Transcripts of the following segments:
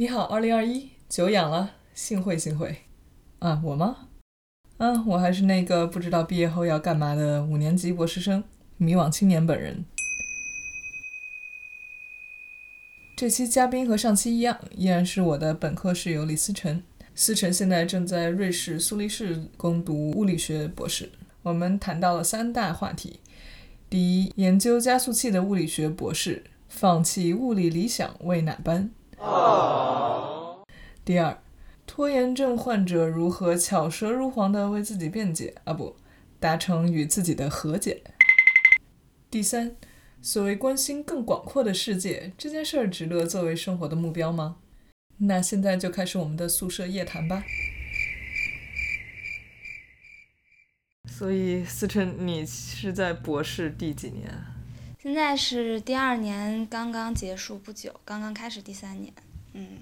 你好，二零二一，久仰了，幸会幸会。啊，我吗？啊，我还是那个不知道毕业后要干嘛的五年级博士生，迷惘青年本人。这期嘉宾和上期一样，依然是我的本科室友李思辰。思辰现在正在瑞士苏黎世攻读物理学博士。我们谈到了三大话题：第一，研究加速器的物理学博士放弃物理理想为哪般？第二，拖延症患者如何巧舌如簧地为自己辩解啊不，达成与自己的和解。第三，所谓关心更广阔的世界这件事儿，值得作为生活的目标吗？那现在就开始我们的宿舍夜谈吧。所以，思辰，你是在博士第几年？现在是第二年，刚刚结束不久，刚刚开始第三年。嗯，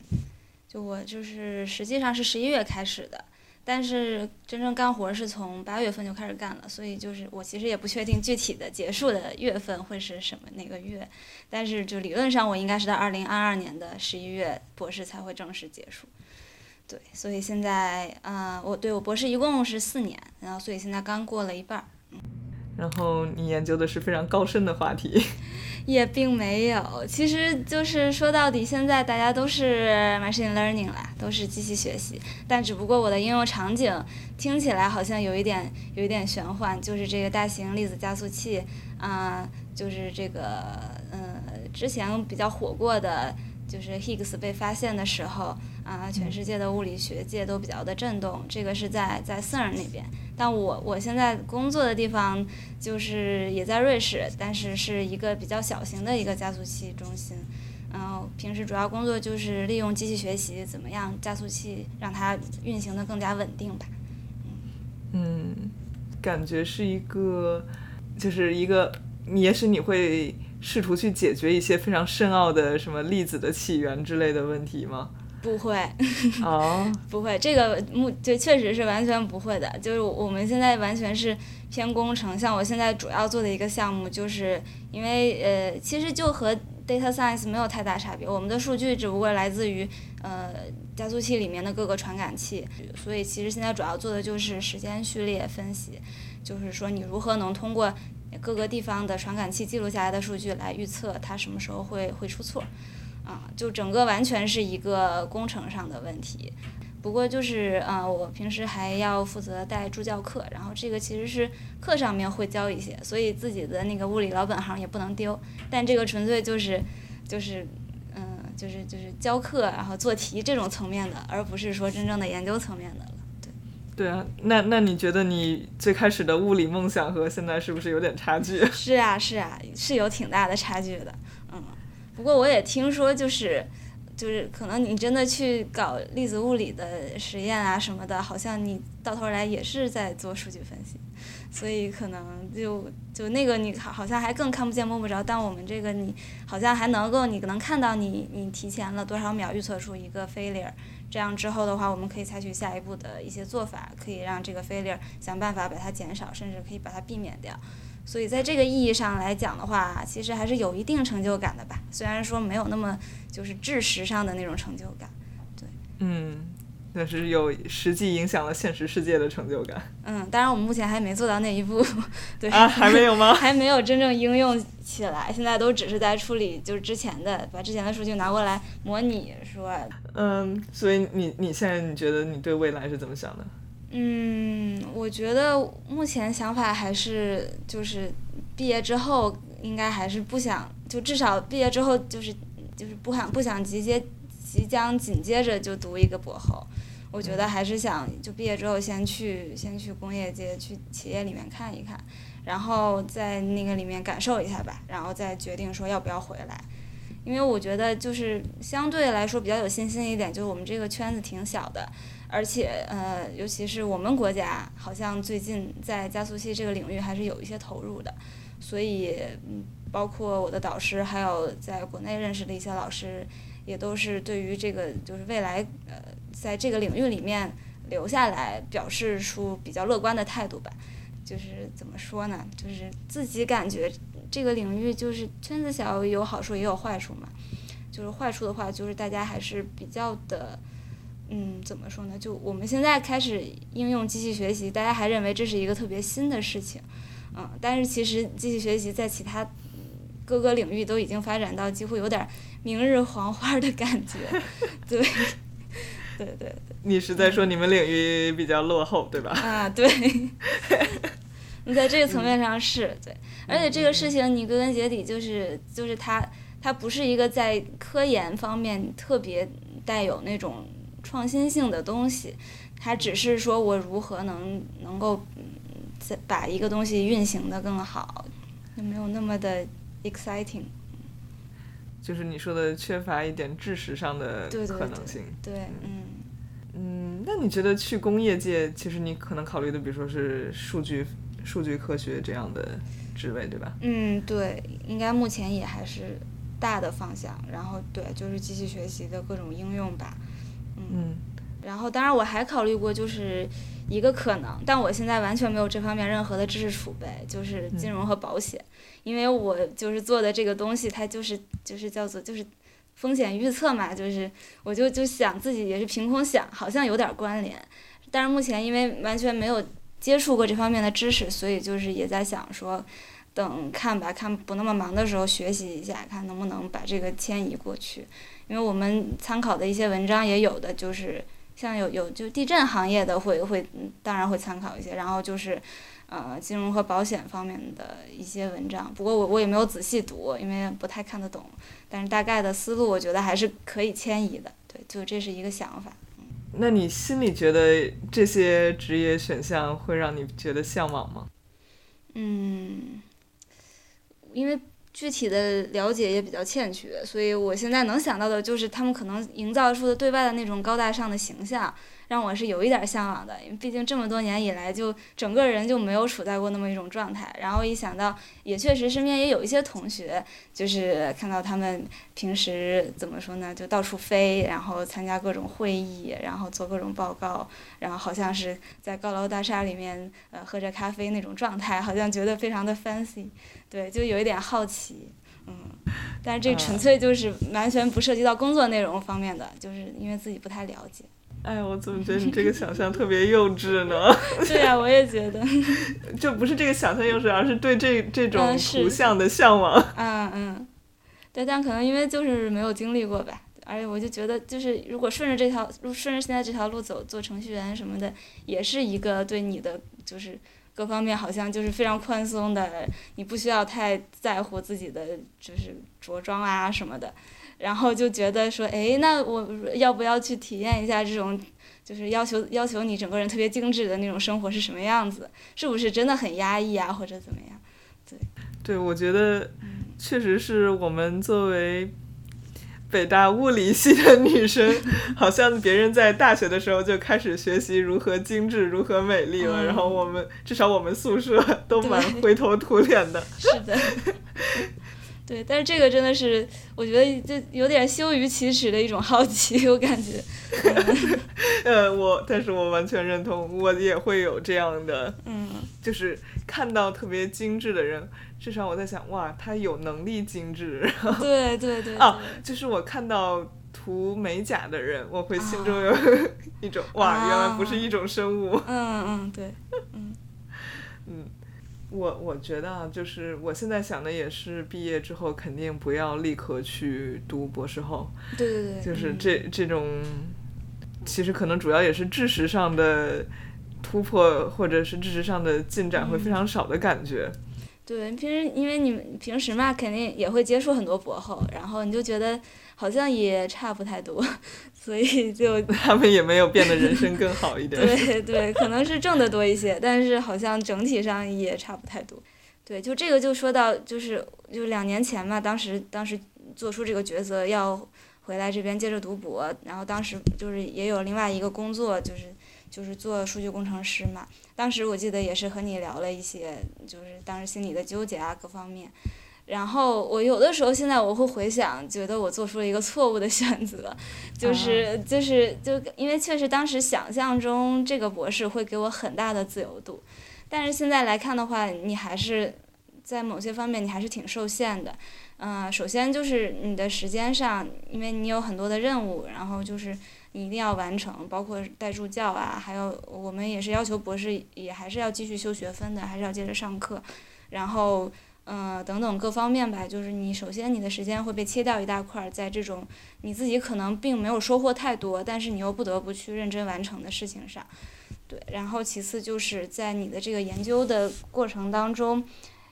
就我就是实际上是十一月开始的，但是真正干活是从八月份就开始干了，所以就是我其实也不确定具体的结束的月份会是什么哪个月，但是就理论上我应该是在二零二二年的十一月博士才会正式结束。对，所以现在，嗯，我对我博士一共是四年，然后所以现在刚过了一半儿。嗯然后你研究的是非常高深的话题。也并没有，其实就是说到底，现在大家都是 machine learning 啦，都是机器学习，但只不过我的应用场景听起来好像有一点有一点玄幻，就是这个大型粒子加速器，啊，就是这个，嗯，之前比较火过的。就是 Higgs 被发现的时候，啊，全世界的物理学界都比较的震动。这个是在在 CERN 那边，但我我现在工作的地方就是也在瑞士，但是是一个比较小型的一个加速器中心。然后平时主要工作就是利用机器学习，怎么样加速器让它运行的更加稳定吧。嗯，感觉是一个，就是一个，也许你会。试图去解决一些非常深奥的什么粒子的起源之类的问题吗？不会，哦，不会，这个目对确实是完全不会的。就是我们现在完全是偏工程，像我现在主要做的一个项目，就是因为呃，其实就和 data science 没有太大差别。我们的数据只不过来自于呃加速器里面的各个传感器，所以其实现在主要做的就是时间序列分析，就是说你如何能通过。各个地方的传感器记录下来的数据来预测它什么时候会会出错，啊，就整个完全是一个工程上的问题。不过就是啊，我平时还要负责带助教课，然后这个其实是课上面会教一些，所以自己的那个物理老本行也不能丢。但这个纯粹就是就是嗯，就是就是教课然后做题这种层面的，而不是说真正的研究层面的。对啊，那那你觉得你最开始的物理梦想和现在是不是有点差距？是啊，是啊，是有挺大的差距的。嗯，不过我也听说，就是就是可能你真的去搞粒子物理的实验啊什么的，好像你到头来也是在做数据分析，所以可能就就那个你好像还更看不见摸不着，但我们这个你好像还能够你能看到你你提前了多少秒预测出一个 failure。这样之后的话，我们可以采取下一步的一些做法，可以让这个 failure 想办法把它减少，甚至可以把它避免掉。所以在这个意义上来讲的话，其实还是有一定成就感的吧。虽然说没有那么就是知识上的那种成就感，对。嗯。但是有实际影响了现实世界的成就感。嗯，当然我们目前还没做到那一步，对。啊，还没有吗？还没有真正应用起来，现在都只是在处理，就是之前的，把之前的数据拿过来模拟，说。嗯，所以你你现在你觉得你对未来是怎么想的？嗯，我觉得目前想法还是就是毕业之后应该还是不想，就至少毕业之后就是就是不想不想直接。即将紧接着就读一个博后，我觉得还是想就毕业之后先去先去工业界去企业里面看一看，然后在那个里面感受一下吧，然后再决定说要不要回来。因为我觉得就是相对来说比较有信心一点，就是我们这个圈子挺小的，而且呃，尤其是我们国家好像最近在加速器这个领域还是有一些投入的，所以嗯，包括我的导师还有在国内认识的一些老师。也都是对于这个就是未来呃，在这个领域里面留下来，表示出比较乐观的态度吧。就是怎么说呢？就是自己感觉这个领域就是圈子小有好处也有坏处嘛。就是坏处的话，就是大家还是比较的，嗯，怎么说呢？就我们现在开始应用机器学习，大家还认为这是一个特别新的事情，嗯，但是其实机器学习在其他各个领域都已经发展到几乎有点明日黄花的感觉，对，对对对。你是在说你们领域比较落后，对吧？啊，对。你在这个层面上是对，而且这个事情你归根结底就是就是它它不是一个在科研方面特别带有那种创新性的东西，它只是说我如何能能够再把一个东西运行的更好，就没有那么的 exciting。就是你说的缺乏一点知识上的可能性。对，嗯。嗯，那你觉得去工业界，其实你可能考虑的，比如说是数据。数据科学这样的职位，对吧？嗯，对，应该目前也还是大的方向。然后，对，就是机器学习的各种应用吧。嗯。然后，当然我还考虑过，就是一个可能，但我现在完全没有这方面任何的知识储备，就是金融和保险，因为我就是做的这个东西，它就是就是叫做就是风险预测嘛，就是我就就想自己也是凭空想，好像有点关联，但是目前因为完全没有。接触过这方面的知识，所以就是也在想说，等看吧，看不那么忙的时候学习一下，看能不能把这个迁移过去。因为我们参考的一些文章也有的就是像有有就地震行业的会会当然会参考一些，然后就是呃金融和保险方面的一些文章。不过我我也没有仔细读，因为不太看得懂。但是大概的思路我觉得还是可以迁移的，对，就这是一个想法。那你心里觉得这些职业选项会让你觉得向往吗？嗯，因为具体的了解也比较欠缺，所以我现在能想到的就是他们可能营造出的对外的那种高大上的形象。让我是有一点向往的，因为毕竟这么多年以来，就整个人就没有处在过那么一种状态。然后一想到，也确实身边也有一些同学，就是看到他们平时怎么说呢，就到处飞，然后参加各种会议，然后做各种报告，然后好像是在高楼大厦里面呃喝着咖啡那种状态，好像觉得非常的 fancy，对，就有一点好奇，嗯，但是这纯粹就是完全不涉及到工作内容方面的，就是因为自己不太了解。哎，我怎么觉得你这个想象特别幼稚呢？对呀，我也觉得。就不是这个想象幼稚，而是对这这种图像的向往。嗯嗯，对，但可能因为就是没有经历过吧，而且我就觉得，就是如果顺着这条路，顺着现在这条路走，做程序员什么的，也是一个对你的就是各方面好像就是非常宽松的，你不需要太在乎自己的就是着装啊什么的。然后就觉得说，哎，那我要不要去体验一下这种，就是要求要求你整个人特别精致的那种生活是什么样子？是不是真的很压抑啊，或者怎么样？对，对，我觉得确实是我们作为北大物理系的女生，好像别人在大学的时候就开始学习如何精致、如何美丽了，然后我们至少我们宿舍都蛮灰头土脸的。是的。对，但是这个真的是，我觉得这有点羞于启齿的一种好奇，我感觉。呃，我，但是我完全认同，我也会有这样的，嗯，就是看到特别精致的人，至少我在想，哇，他有能力精致。对 对对。啊，就是我看到涂美甲的人，我会心中有一种，哇，原来不是一种生物。嗯嗯，对，嗯。嗯。我我觉得啊，就是我现在想的也是，毕业之后肯定不要立刻去读博士后。对对对。就是这这种，其实可能主要也是知识上的突破，或者是知识上的进展会非常少的感觉。对，平时因为你们平时嘛，肯定也会接触很多博后，然后你就觉得。好像也差不太多，所以 就他们也没有变得人生更好一点。对对，可能是挣得多一些，但是好像整体上也差不太多。对，就这个就说到就是就两年前嘛，当时当时做出这个抉择要回来这边接着读博，然后当时就是也有另外一个工作，就是就是做数据工程师嘛。当时我记得也是和你聊了一些，就是当时心里的纠结啊各方面。然后我有的时候现在我会回想，觉得我做出了一个错误的选择，就是就是就因为确实当时想象中这个博士会给我很大的自由度，但是现在来看的话，你还是在某些方面你还是挺受限的。嗯，首先就是你的时间上，因为你有很多的任务，然后就是你一定要完成，包括带助教啊，还有我们也是要求博士也还是要继续修学分的，还是要接着上课，然后嗯等等各方面吧，就是你首先你的时间会被切掉一大块，在这种你自己可能并没有收获太多，但是你又不得不去认真完成的事情上，对，然后其次就是在你的这个研究的过程当中。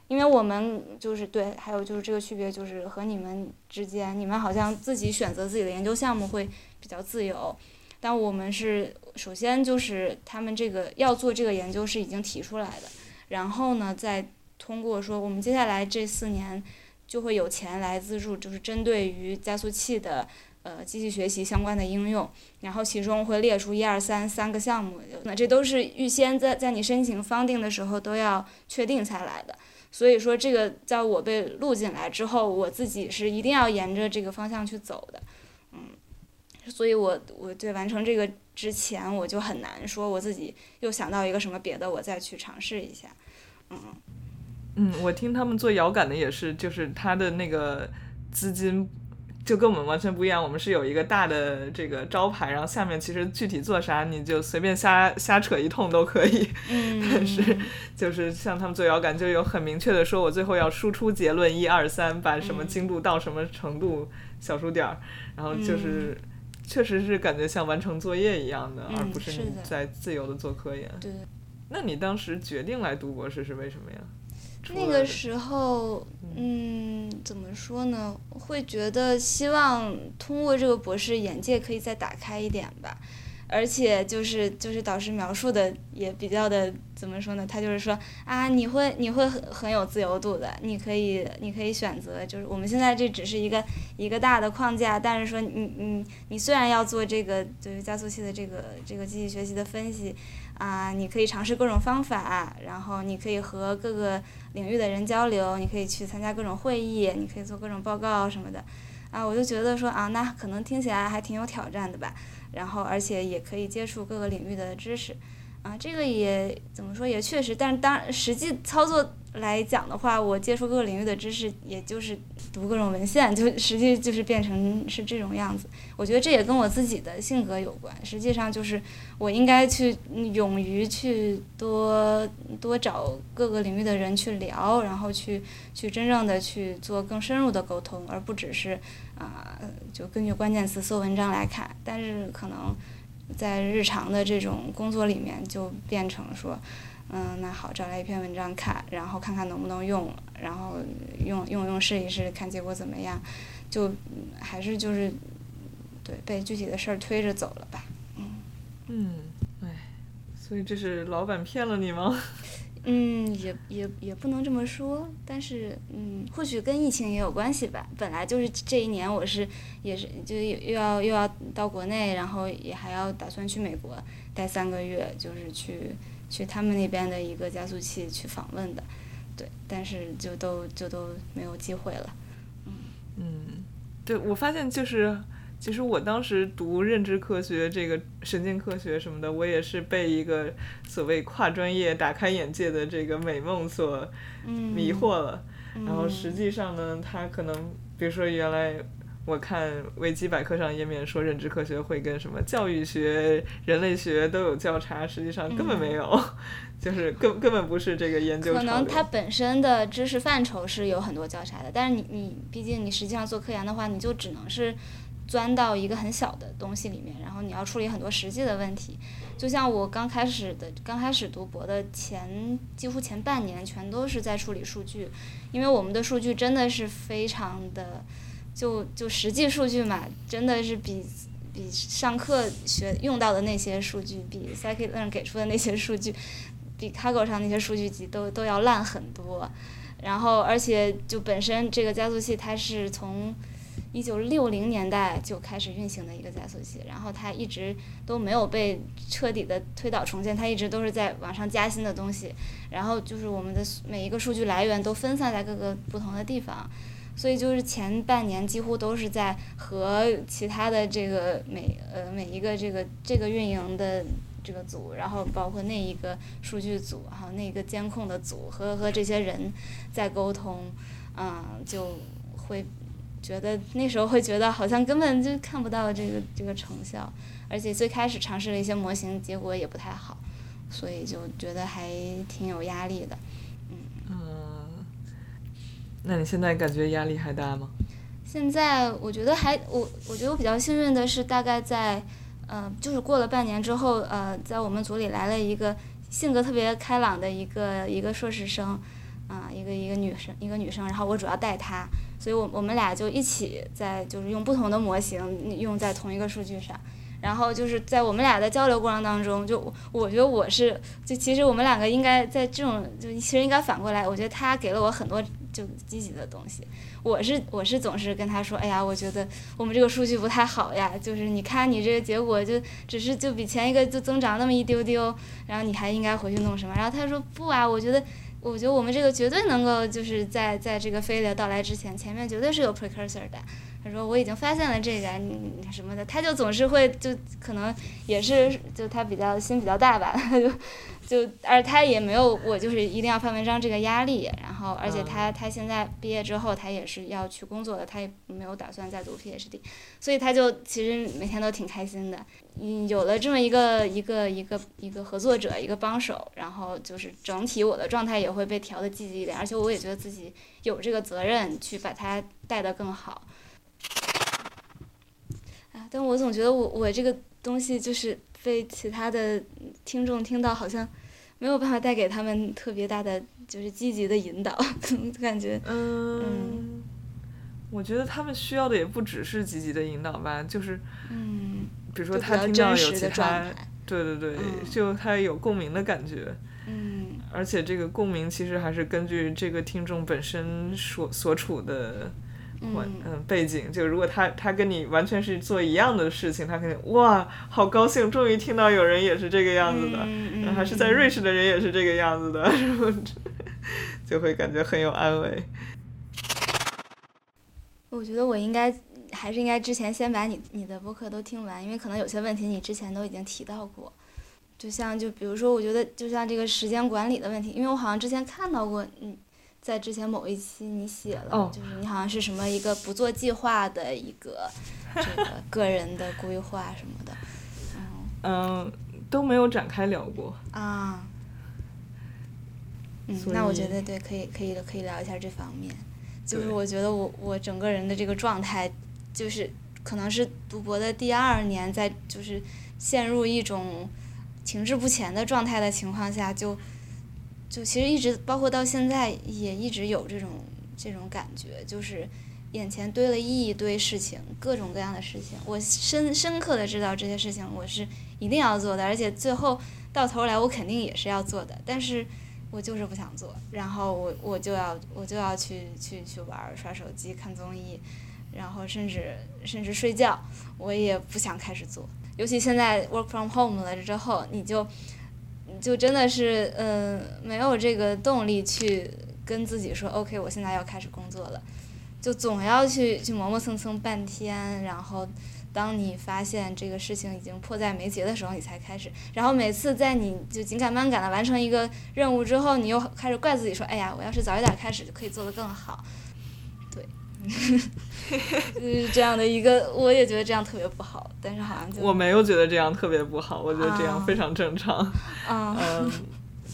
因为我们就是对，还有就是这个区别就是和你们之间，你们好像自己选择自己的研究项目会比较自由，但我们是首先就是他们这个要做这个研究是已经提出来的，然后呢再通过说我们接下来这四年就会有钱来资助，就是针对于加速器的呃机器学习相关的应用，然后其中会列出一二三三个项目，那这都是预先在在你申请方定的时候都要确定下来的。所以说，这个在我被录进来之后，我自己是一定要沿着这个方向去走的，嗯，所以我我对完成这个之前，我就很难说我自己又想到一个什么别的，我再去尝试一下，嗯。嗯，我听他们做遥感的也是，就是他的那个资金。就跟我们完全不一样，我们是有一个大的这个招牌，然后下面其实具体做啥你就随便瞎瞎扯一通都可以。嗯。但是就是像他们做遥感，就有很明确的说，我最后要输出结论一二三，把什么精度到什么程度，小数点儿，然后就是确实是感觉像完成作业一样的，而不是你在自由的做科研。对。那你当时决定来读博士是为什么呀？那个时候，嗯，怎么说呢？会觉得希望通过这个博士，眼界可以再打开一点吧。而且就是就是导师描述的也比较的怎么说呢？他就是说啊，你会你会很很有自由度的，你可以你可以选择，就是我们现在这只是一个一个大的框架，但是说你你你虽然要做这个就是加速器的这个这个机器学习的分析。啊，你可以尝试各种方法，然后你可以和各个领域的人交流，你可以去参加各种会议，你可以做各种报告什么的，啊，我就觉得说啊，那可能听起来还挺有挑战的吧，然后而且也可以接触各个领域的知识，啊，这个也怎么说也确实，但是当实际操作。来讲的话，我接触各个领域的知识，也就是读各种文献，就实际就是变成是这种样子。我觉得这也跟我自己的性格有关。实际上就是我应该去勇于去多多找各个领域的人去聊，然后去去真正的去做更深入的沟通，而不只是啊就根据关键词搜文章来看。但是可能在日常的这种工作里面，就变成说。嗯，那好，找来一篇文章看，然后看看能不能用，然后用用用试一试，看结果怎么样，就还是就是，对，被具体的事儿推着走了吧，嗯。嗯，哎，所以这是老板骗了你吗？嗯，也也也不能这么说，但是嗯，或许跟疫情也有关系吧。本来就是这一年，我是也是就又要又要到国内，然后也还要打算去美国待三个月，就是去。去他们那边的一个加速器去访问的，对，但是就都就都没有机会了，嗯嗯，对我发现就是，其实我当时读认知科学这个神经科学什么的，我也是被一个所谓跨专业打开眼界的这个美梦所迷惑了，然后实际上呢，它可能比如说原来。我看维基百科上页面说认知科学会跟什么教育学、人类学都有交叉，实际上根本没有，就是根根本不是这个研究。可能它本身的知识范畴是有很多交叉的，但是你你毕竟你实际上做科研的话，你就只能是钻到一个很小的东西里面，然后你要处理很多实际的问题。就像我刚开始的刚开始读博的前几乎前半年，全都是在处理数据，因为我们的数据真的是非常的。就就实际数据嘛，真的是比比上课学用到的那些数据，比 scikit-learn 给出的那些数据，比 Kaggle 上那些数据集都都要烂很多。然后，而且就本身这个加速器，它是从一九六零年代就开始运行的一个加速器，然后它一直都没有被彻底的推倒重建，它一直都是在往上加新的东西。然后就是我们的每一个数据来源都分散在各个不同的地方。所以就是前半年几乎都是在和其他的这个每呃每一个这个这个运营的这个组，然后包括那一个数据组，还有那个监控的组和和这些人在沟通，嗯，就会觉得那时候会觉得好像根本就看不到这个这个成效，而且最开始尝试了一些模型，结果也不太好，所以就觉得还挺有压力的。嗯，那你现在感觉压力还大吗？现在我觉得还我我觉得我比较幸运的是，大概在呃，就是过了半年之后，呃，在我们组里来了一个性格特别开朗的一个一个硕士生，啊、一个一个女生一个女生，然后我主要带她，所以我我们俩就一起在就是用不同的模型用在同一个数据上。然后就是在我们俩的交流过程当中，就我觉得我是，就其实我们两个应该在这种，就其实应该反过来，我觉得他给了我很多就积极的东西，我是我是总是跟他说，哎呀，我觉得我们这个数据不太好呀，就是你看你这个结果就只是就比前一个就增长那么一丢丢，然后你还应该回去弄什么？然后他说不啊，我觉得我觉得我们这个绝对能够就是在在这个飞流到来之前，前面绝对是有 precursor 的。他说我已经发现了这个，你你什么的，他就总是会就可能也是就他比较心比较大吧，他 就就而他也没有我就是一定要发文章这个压力，然后而且他他现在毕业之后他也是要去工作的，他也没有打算再读 PhD，所以他就其实每天都挺开心的，嗯，有了这么一个一个一个一个合作者一个帮手，然后就是整体我的状态也会被调的积极一点，而且我也觉得自己有这个责任去把他带得更好。啊，但我总觉得我我这个东西就是被其他的听众听到，好像没有办法带给他们特别大的就是积极的引导，感觉嗯，我觉得他们需要的也不只是积极的引导吧，就是嗯，比如说他听到有其他，对对对，嗯就他有共鸣的感觉，嗯。而且这个共鸣其实还是根据这个听众本身所所处的环嗯嗯背景，就如果他他跟你完全是做一样的事情，他肯定哇好高兴，终于听到有人也是这个样子的，嗯还是在瑞士的人也是这个样子的，然后就会感觉很有安慰。我觉得我应该还是应该之前先把你你的播客都听完，因为可能有些问题你之前都已经提到过。就像就比如说，我觉得就像这个时间管理的问题，因为我好像之前看到过你在之前某一期你写了，哦就是你好像是什么一个不做计划的一个 这个个人的规划什么的，嗯，都没有展开聊过。啊，嗯，那我觉得对，可以可以可以聊一下这方面。就是我觉得我我整个人的这个状态，就是可能是读博的第二年，在就是陷入一种停滞不前的状态的情况下，就就其实一直包括到现在也一直有这种这种感觉，就是眼前堆了一堆事情，各种各样的事情，我深深刻的知道这些事情我是一定要做的，而且最后到头来我肯定也是要做的，但是我就是不想做，然后我我就要我就要去去去玩儿、刷手机、看综艺，然后甚至甚至睡觉，我也不想开始做。尤其现在 work from home 了之后，你就就真的是嗯、没有这个动力去跟自己说 OK，我现在要开始工作了，就总要去去磨磨蹭蹭半天，然后。当你发现这个事情已经迫在眉睫的时候，你才开始。然后每次在你就紧赶慢赶的完成一个任务之后，你又开始怪自己说：“哎呀，我要是早一点开始，就可以做得更好。”对，就是这样的一个，我也觉得这样特别不好，但是好像就我没有觉得这样特别不好，我觉得这样啊非常正常。啊、嗯，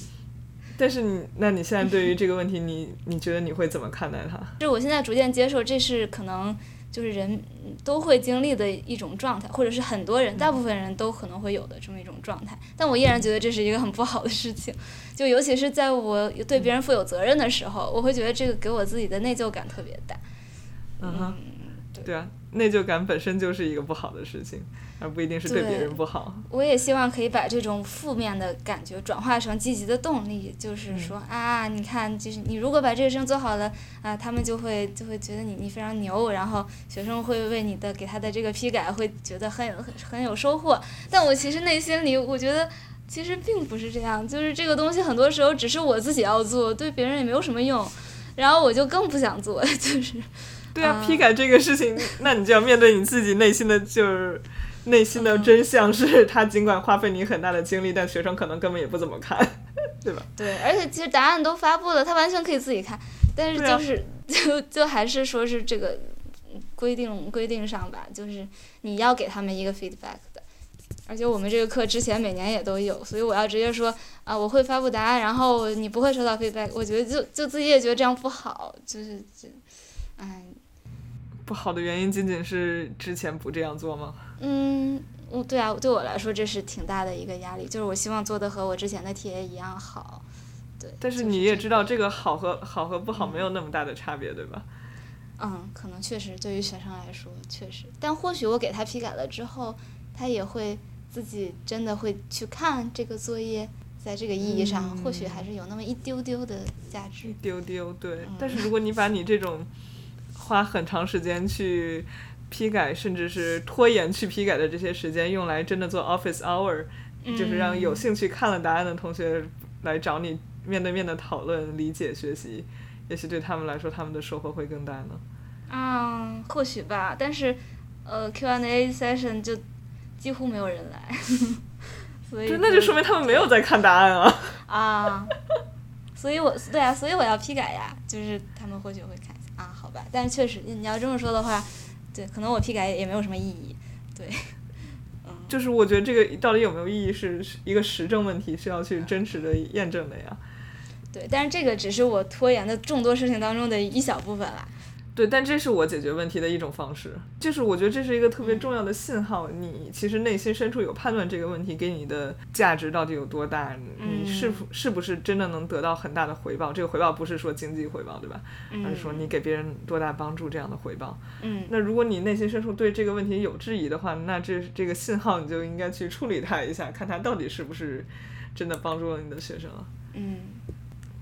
但是你，那你现在对于这个问题，你你觉得你会怎么看待它？就我现在逐渐接受，这是可能就是人都会经历的一种状态，或者是很多人、大部分人都可能会有的这么一种状态。但我依然觉得这是一个很不好的事情，就尤其是在我对别人负有责任的时候，我会觉得这个给我自己的内疚感特别大。嗯哼，对对啊，内疚感本身就是一个不好的事情，而不一定是对别人不好。我也希望可以把这种负面的感觉转化成积极的动力，就是说、啊，你看，就是你如果把这个事情做好了啊，他们就会就会觉得你你非常牛，然后学生会为你的给他的这个批改会觉得很有很很有收获。但我其实内心里我觉得。其实并不是这样，就是这个东西很多时候只是我自己要做，对别人也没有什么用，然后我就更不想做，就是对啊，啊。批改这个事情，那你就要面对你自己内心的就是内心的真相是，他尽管花费你很大的精力，但学生可能根本也不怎么看，对吧？对，而且其实答案都发布了，他完全可以自己看，但是就是 就就还是说是这个规定规定上吧，就是你要给他们一个 feedback 的，而且我们这个课之前每年也都有，所以我要直接说啊，我会发布答案，然后你不会收到 feedback，我觉得就就自己也觉得这样不好，就是就，哎。不好的原因仅仅是之前不这样做吗？嗯，我对啊，对我来说这是挺大的一个压力，就是我希望做的和我之前的 TA 一样好，对。但是你也知道，这个好和好和不好没有那么大的差别，对吧？嗯，可能确实对于学生来说确实，但或许我给他批改了之后，他也会自己真的会去看这个作业，在这个意义上，或许还是有那么一丢丢的价值。一丢丢，对。但是如果你把你这种。花很长时间去批改，甚至是拖延去批改的这些时间，用来真的做 office hour，就是让有兴趣看了答案的同学来找你面对面的讨论、理解、学习，也许对他们来说，他们的收获会更大呢。嗯，或许吧，但是呃，Q&A session 就几乎没有人来，所以那就说明他们没有在看答案啊。啊，所以我对啊，所以我要批改呀，就是他们或许会吧，但是确实，你要这么说的话，对，可能我批改也没有什么意义，对，嗯，就是我觉得这个到底有没有意义是一个实证问题，需要去真实的验证的呀。对，但是这个只是我拖延的众多事情当中的一小部分啦。对，但这是我解决问题的一种方式，就是我觉得这是一个特别重要的信号。你其实内心深处有判断这个问题给你的价值到底有多大，你是否是不是真的能得到很大的回报？这个回报不是说经济回报，对吧？而是说你给别人多大帮助这样的回报。嗯。那如果你内心深处对这个问题有质疑的话，那这这个信号你就应该去处理它一下，看它到底是不是真的帮助了你的学生了。嗯。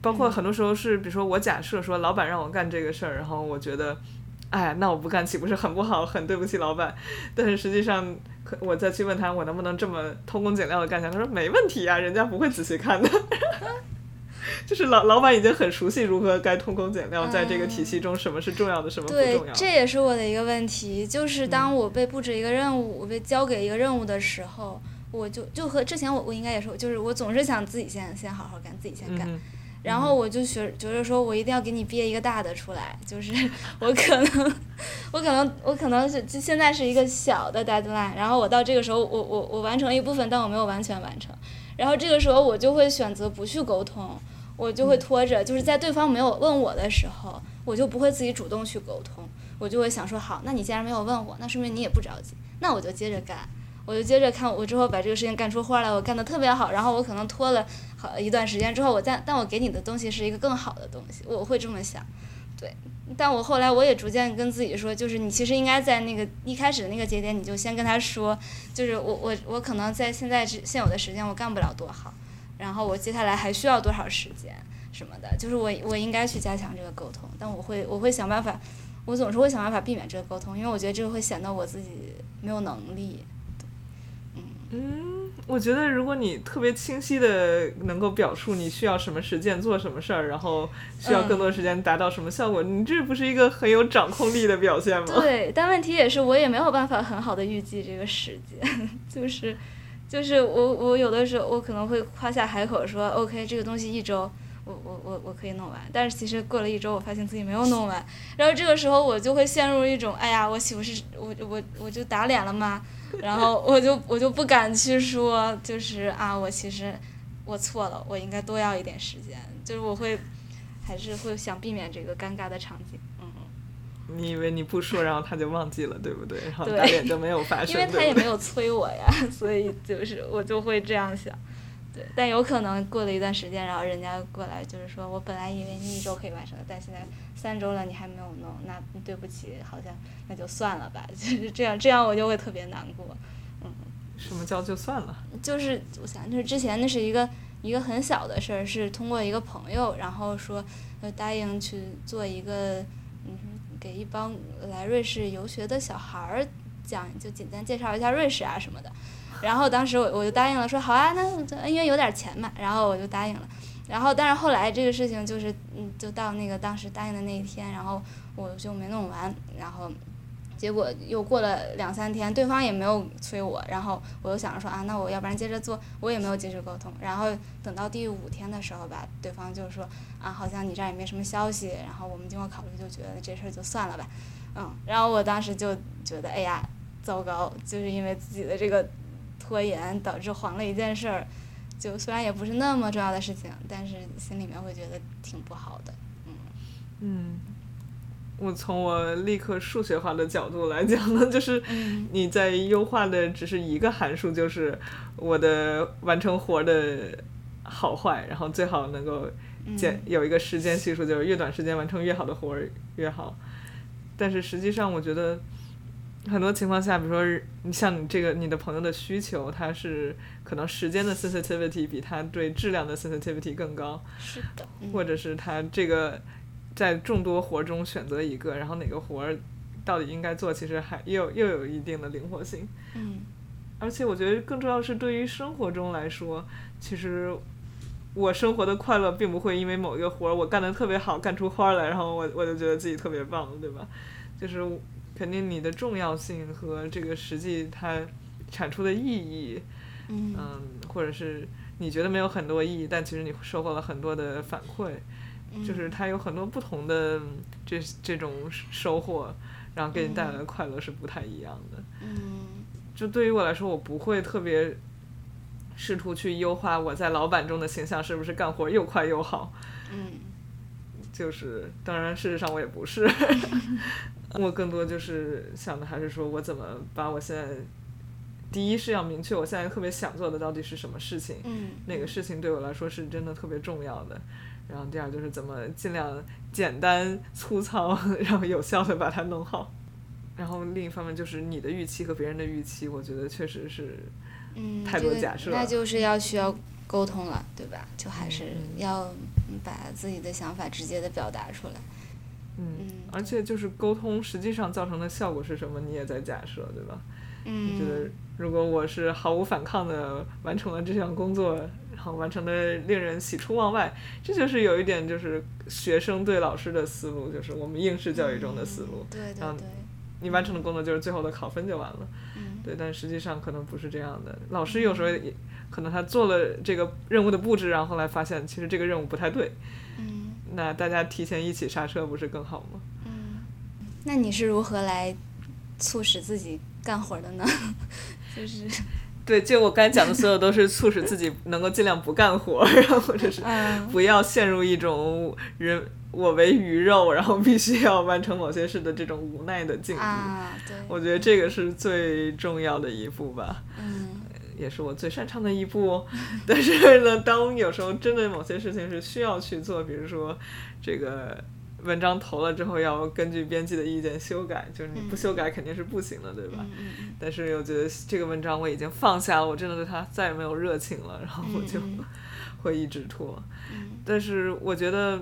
包括很多时候是，比如说我假设说老板让我干这个事儿，然后我觉得，哎，那我不干岂不是很不好，很对不起老板？但是实际上，可我再去问他，我能不能这么偷工减料的干下他说没问题啊，人家不会仔细看的。就是老老板已经很熟悉如何该偷工减料，在这个体系中什么是重要的，什么不重要。对，这也是我的一个问题，就是当我被布置一个任务，我被交给一个任务的时候，我就就和之前我我应该也说，就是我总是想自己先先好好干，自己先干。然后我就学觉得说，我一定要给你憋一个大的出来，就是 我可能，我可能，我可能是就现在是一个小的 deadline，然后我到这个时候，我我我完成了一部分，但我没有完全完成，然后这个时候我就会选择不去沟通，我就会拖着，就是在对方没有问我的时候，我就不会自己主动去沟通，我就会想说，好，那你既然没有问我，那说明你也不着急，那我就接着干。我就接着看，我之后把这个事情干出花来，我干的特别好，然后我可能拖了好一段时间之后，我再但我给你的东西是一个更好的东西，我会这么想，对。但我后来我也逐渐跟自己说，就是你其实应该在那个一开始的那个节点，你就先跟他说，就是我我我可能在现在这现有的时间我干不了多好，然后我接下来还需要多少时间什么的，就是我我应该去加强这个沟通，但我会我会想办法，我总是会想办法避免这个沟通，因为我觉得这个会显得我自己没有能力。嗯，我觉得如果你特别清晰的能够表述你需要什么时间做什么事儿，然后需要更多时间达到什么效果，你这不是一个很有掌控力的表现吗？对，但问题也是我也没有办法很好的预计这个时间，就是就是我我有的时候我可能会夸下海口说 OK 这个东西一周我我我我可以弄完，但是其实过了一周我发现自己没有弄完，然后这个时候我就会陷入一种哎呀我岂不是我我我就打脸了吗？然后我就我就不敢去说，就是啊，我其实我错了，我应该多要一点时间，就是我会还是会想避免这个尴尬的场景，嗯。你以为你不说，然后他就忘记了，对不对？然后打脸就没有发生。因为他也没有催我呀，所以就是我就会这样想。对，但有可能过了一段时间，然后人家过来就是说，我本来以为你一周可以完成，但现在三周了你还没有弄，那对不起，好像那就算了吧，就是这样，这样我就会特别难过，嗯。什么叫就算了？就是我想，就是之前那是一个一个很小的事儿，是通过一个朋友，然后说答应去做一个，嗯，给一帮来瑞士游学的小孩儿讲，就简单介绍一下瑞士啊什么的。然后当时我我就答应了，说好啊，那因为有点钱嘛，然后我就答应了。然后但是后来这个事情就是，嗯，就到那个当时答应的那一天，然后我就没弄完，然后结果又过了两三天，对方也没有催我，然后我又想着说啊，那我要不然接着做，我也没有及时沟通。然后等到第五天的时候吧，对方就说啊，好像你这儿也没什么消息，然后我们经过考虑就觉得这事儿就算了吧，嗯，然后我当时就觉得哎呀，糟糕，就是因为自己的这个拖延导致黄了一件事儿，就虽然也不是那么重要的事情，但是心里面会觉得挺不好的，嗯。嗯。我从我立刻数学化的角度来讲呢，就是你在优化的只是一个函数，就是我的完成活的好坏，然后最好能够减有一个时间系数，就是越短时间完成越好的活越好。但是实际上，我觉得很多情况下，比如说你像你这个你的朋友的需求，他是可能时间的 sensitivity 比他对质量的 sensitivity 更高，是的，或者是他这个。在众多活中选择一个，然后哪个活儿到底应该做，其实还又又有一定的灵活性。嗯。而且我觉得更重要是对于生活中来说，其实我生活的快乐并不会因为某一个活儿我干得特别好，干出花来，然后我我就觉得自己特别棒，对吧？就是肯定你的重要性和这个实际它产出的意义，嗯，或者是你觉得没有很多意义，但其实你收获了很多的反馈。就是它有很多不同的这这种收获，然后给你带来的快乐是不太一样的。嗯，就对于我来说，我不会特别试图去优化我在老板中的形象，是不是干活又快又好？嗯，就是当然，事实上我也不是。我更多就是想的还是说我怎么把我现在第一是要明确我现在特别想做的到底是什么事情，嗯，那个事情对我来说是真的特别重要的。然后第二就是怎么尽量简单粗糙，然后有效的把它弄好。然后另一方面就是你的预期和别人的预期，我觉得确实是太多假设。那就是要需要沟通了，对吧？就还是要把自己的想法直接的表达出来。嗯，而且就是沟通实际上造成的效果是什么，你也在假设，对吧？嗯。觉得如果我是毫无反抗的完成了这项工作。然后完成的令人喜出望外，这就是有一点就是学生对老师的思路，就是我们应试教育中的思路。对对对。你完成的工作就是最后的考分就完了。嗯。对，但实际上可能不是这样的。老师有时候也可能他做了这个任务的布置，然后后来发现其实这个任务不太对。嗯。那大家提前一起刹车不是更好吗？嗯。那你是如何来促使自己干活的呢？就是。对，就我刚才讲的所有都是促使自己能够尽量不干活，然后或者是不要陷入一种人我为鱼肉，然后必须要完成某些事的这种无奈的境地。啊，对。我觉得这个是最重要的一步吧。嗯。也是我最擅长的一步，但是呢，当有时候真的某些事情是需要去做，比如说这个。文章投了之后要根据编辑的意见修改，就是你不修改肯定是不行的，对吧？但是我觉得这个文章我已经放下了，我真的对它再也没有热情了，然后我就会一直拖。但是我觉得，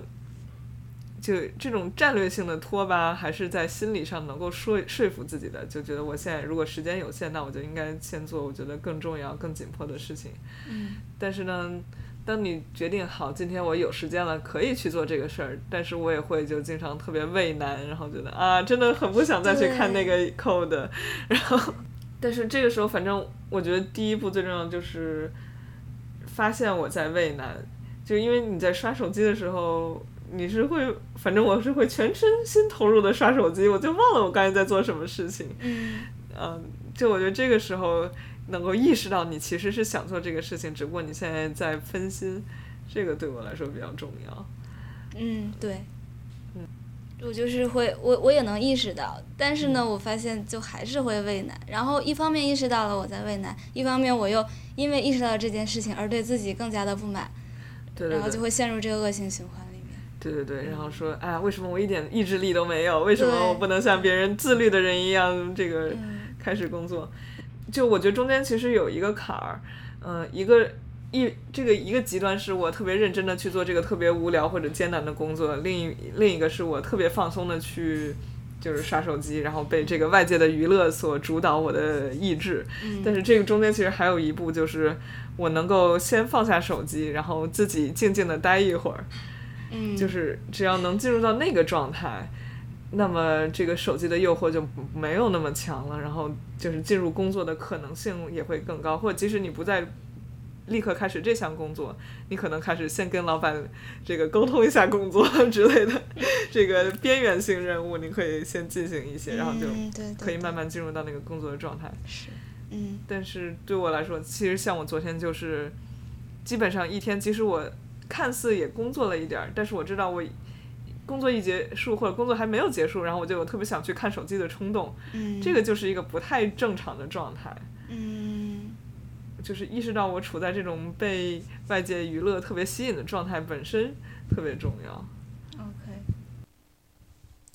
就这种战略性的拖吧，还是在心理上能够说说服自己的，就觉得我现在如果时间有限，那我就应该先做我觉得更重要、更紧迫的事情。但是呢。当你决定好今天我有时间了，可以去做这个事儿，但是我也会就经常特别畏难，然后觉得啊，真的很不想再去看那个 code，然后，但是这个时候，反正我觉得第一步最重要的就是发现我在畏难，就因为你在刷手机的时候，你是会，反正我是会全身心投入的刷手机，我就忘了我刚才在做什么事情，嗯，嗯，就我觉得这个时候。能够意识到你其实是想做这个事情，只不过你现在在分心，这个对我来说比较重要。嗯，对。嗯，我就是会，我我也能意识到，但是呢，我发现就还是会畏难。然后一方面意识到了我在畏难，一方面我又因为意识到这件事情而对自己更加的不满。对对对。然后就会陷入这个恶性循环。对对对，然后说，哎，为什么我一点意志力都没有？为什么我不能像别人自律的人一样，这个开始工作？就我觉得中间其实有一个坎儿，嗯，一个一这个一个极端是我特别认真的去做这个特别无聊或者艰难的工作，另一另一个是我特别放松的去就是刷手机，然后被这个外界的娱乐所主导我的意志。但是这个中间其实还有一步，就是我能够先放下手机，然后自己静静的待一会儿。嗯，就是只要能进入到那个状态。那么这个手机的诱惑就没有那么强了，然后就是进入工作的可能性也会更高，或者即使你不再立刻开始这项工作，你可能开始先跟老板这个沟通一下工作之类的，这个边缘性任务你可以先进行一些，然后就可以慢慢进入到那个工作的状态。是，嗯但是对我来说，其实像我昨天就是，基本上一天，即使我看似也工作了一点儿，但是我知道我工作一结束或者工作还没有结束，然后我就有特别想去看手机的冲动，嗯，这个就是一个不太正常的状态。嗯就是意识到我处在这种被外界娱乐特别吸引的状态本身特别重要。OK，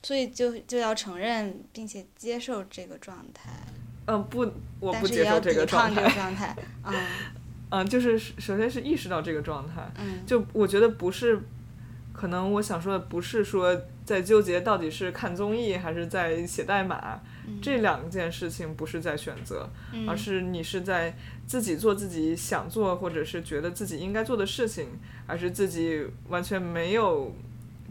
所以就就要承认并且接受这个状态，嗯，不，我不接受这个状态。状态，嗯嗯，就是首先是意识到这个状态，嗯就我觉得不是，可能我想说的不是说在纠结到底是看综艺还是在写代码，这两件事情不是在选择，嗯而是你是在自己做自己想做或者是觉得自己应该做的事情，而是自己完全没有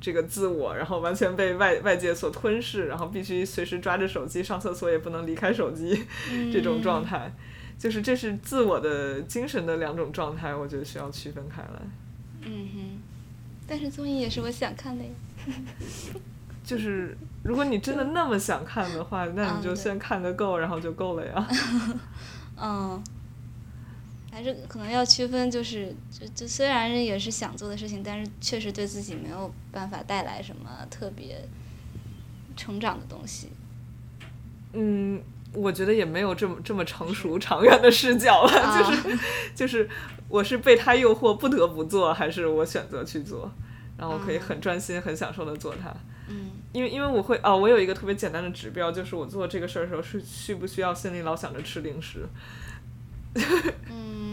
这个自我，然后完全被外外界所吞噬，然后必须随时抓着手机上厕所也不能离开手机这种状态。就是这是自我的精神的两种状态，我觉得需要区分开来。嗯哼，但是综艺也是我想看的呀。就是如果你真的那么想看的话，那你就先看个够，然后就够了呀。嗯，还是可能要区分，就是就就虽然也是想做的事情，但是确实对自己没有办法带来什么特别成长的东西。嗯，我觉得也没有这么这么成熟、长远的视角了，啊 就是就是我是被他诱惑不得不做，还是我选择去做，然后可以很专心、很享受的做它。嗯因为因为我会哦，我有一个特别简单的指标，就是我做这个事儿的时候是需不需要心里老想着吃零食。嗯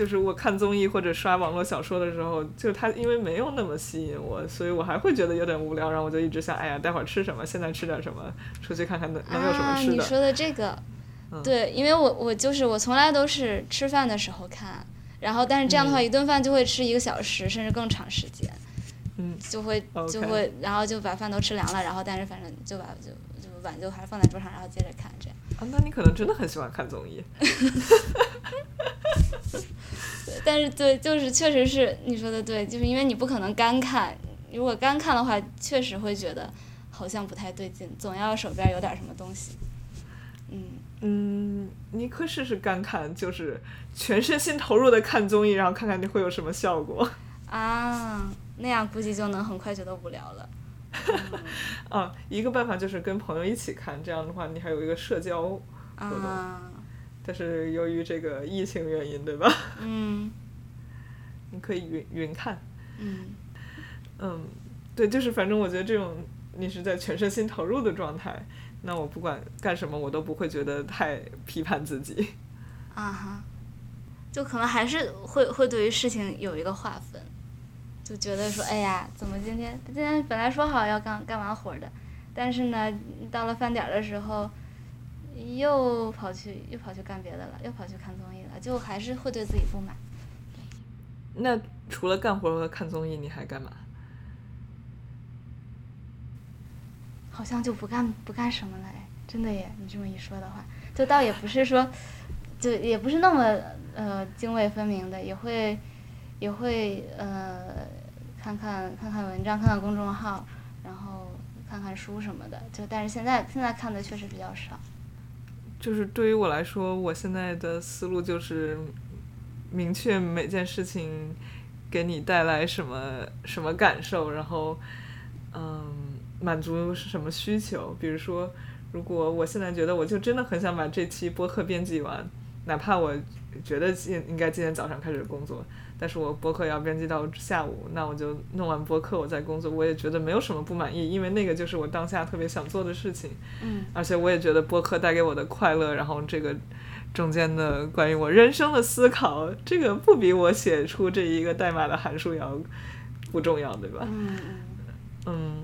就是我看综艺或者刷网络小说的时候，就它因为没有那么吸引我，所以我还会觉得有点无聊，然后我就一直想，哎呀，待会儿吃什么？现在吃点什么？出去看看能能有什么啊，吃的？你说的这个，嗯对，因为我我就是我从来都是吃饭的时候看，然后但是这样的话，一顿饭就会吃一个小时甚至更长时间，嗯，就会就会然后就把饭都吃凉了，然后但是反正就把就就碗就还是放在桌上，然后接着看这样。啊，那你可能真的很喜欢看综艺。对，但是对，就是确实是你说的对，就是因为你不可能干看，如果干看的话，确实会觉得好像不太对劲，总要手边有点什么东西。嗯，嗯，你可以试试干看，就是全身心投入的看综艺，然后看看你会有什么效果。啊，那样估计就能很快觉得无聊了。啊，一个办法就是跟朋友一起看，这样的话你还有一个社交，懂啊，但是由于这个疫情原因，对吧？嗯 你可以云云看。嗯嗯，对，就是反正我觉得这种你是在全身心投入的状态，那我不管干什么，我都不会觉得太批判自己。啊哈，就可能还是会会对于事情有一个划分，就觉得说，哎呀，怎么今天今天本来说好要干干完活的，但是呢，到了饭点儿的时候，又跑去又跑去干别的了，又跑去看综艺了，就还是会对自己不满。那除了干活和看综艺，你还干嘛？好像就不干不干什么了哎，真的耶！你这么一说的话，就倒也不是说，就也不是那么呃泾渭分明的，也会也会呃看看看看文章，看看公众号，然后看看书什么的。就但是现在现在看的确实比较少。就是对于我来说，我现在的思路就是明确每件事情给你带来什么什么感受，然后嗯满足什么需求。比如说，如果我现在觉得我就真的很想把这期播客编辑完，哪怕我觉得今应该今天早上开始工作，但是我播客要编辑到下午，那我就弄完播客我再工作，我也觉得没有什么不满意，因为那个就是我当下特别想做的事情。嗯而且我也觉得播客带给我的快乐，然后这个中间的关于我人生的思考，这个不比我写出这一个代码的函数要不重要，对吧？嗯嗯嗯，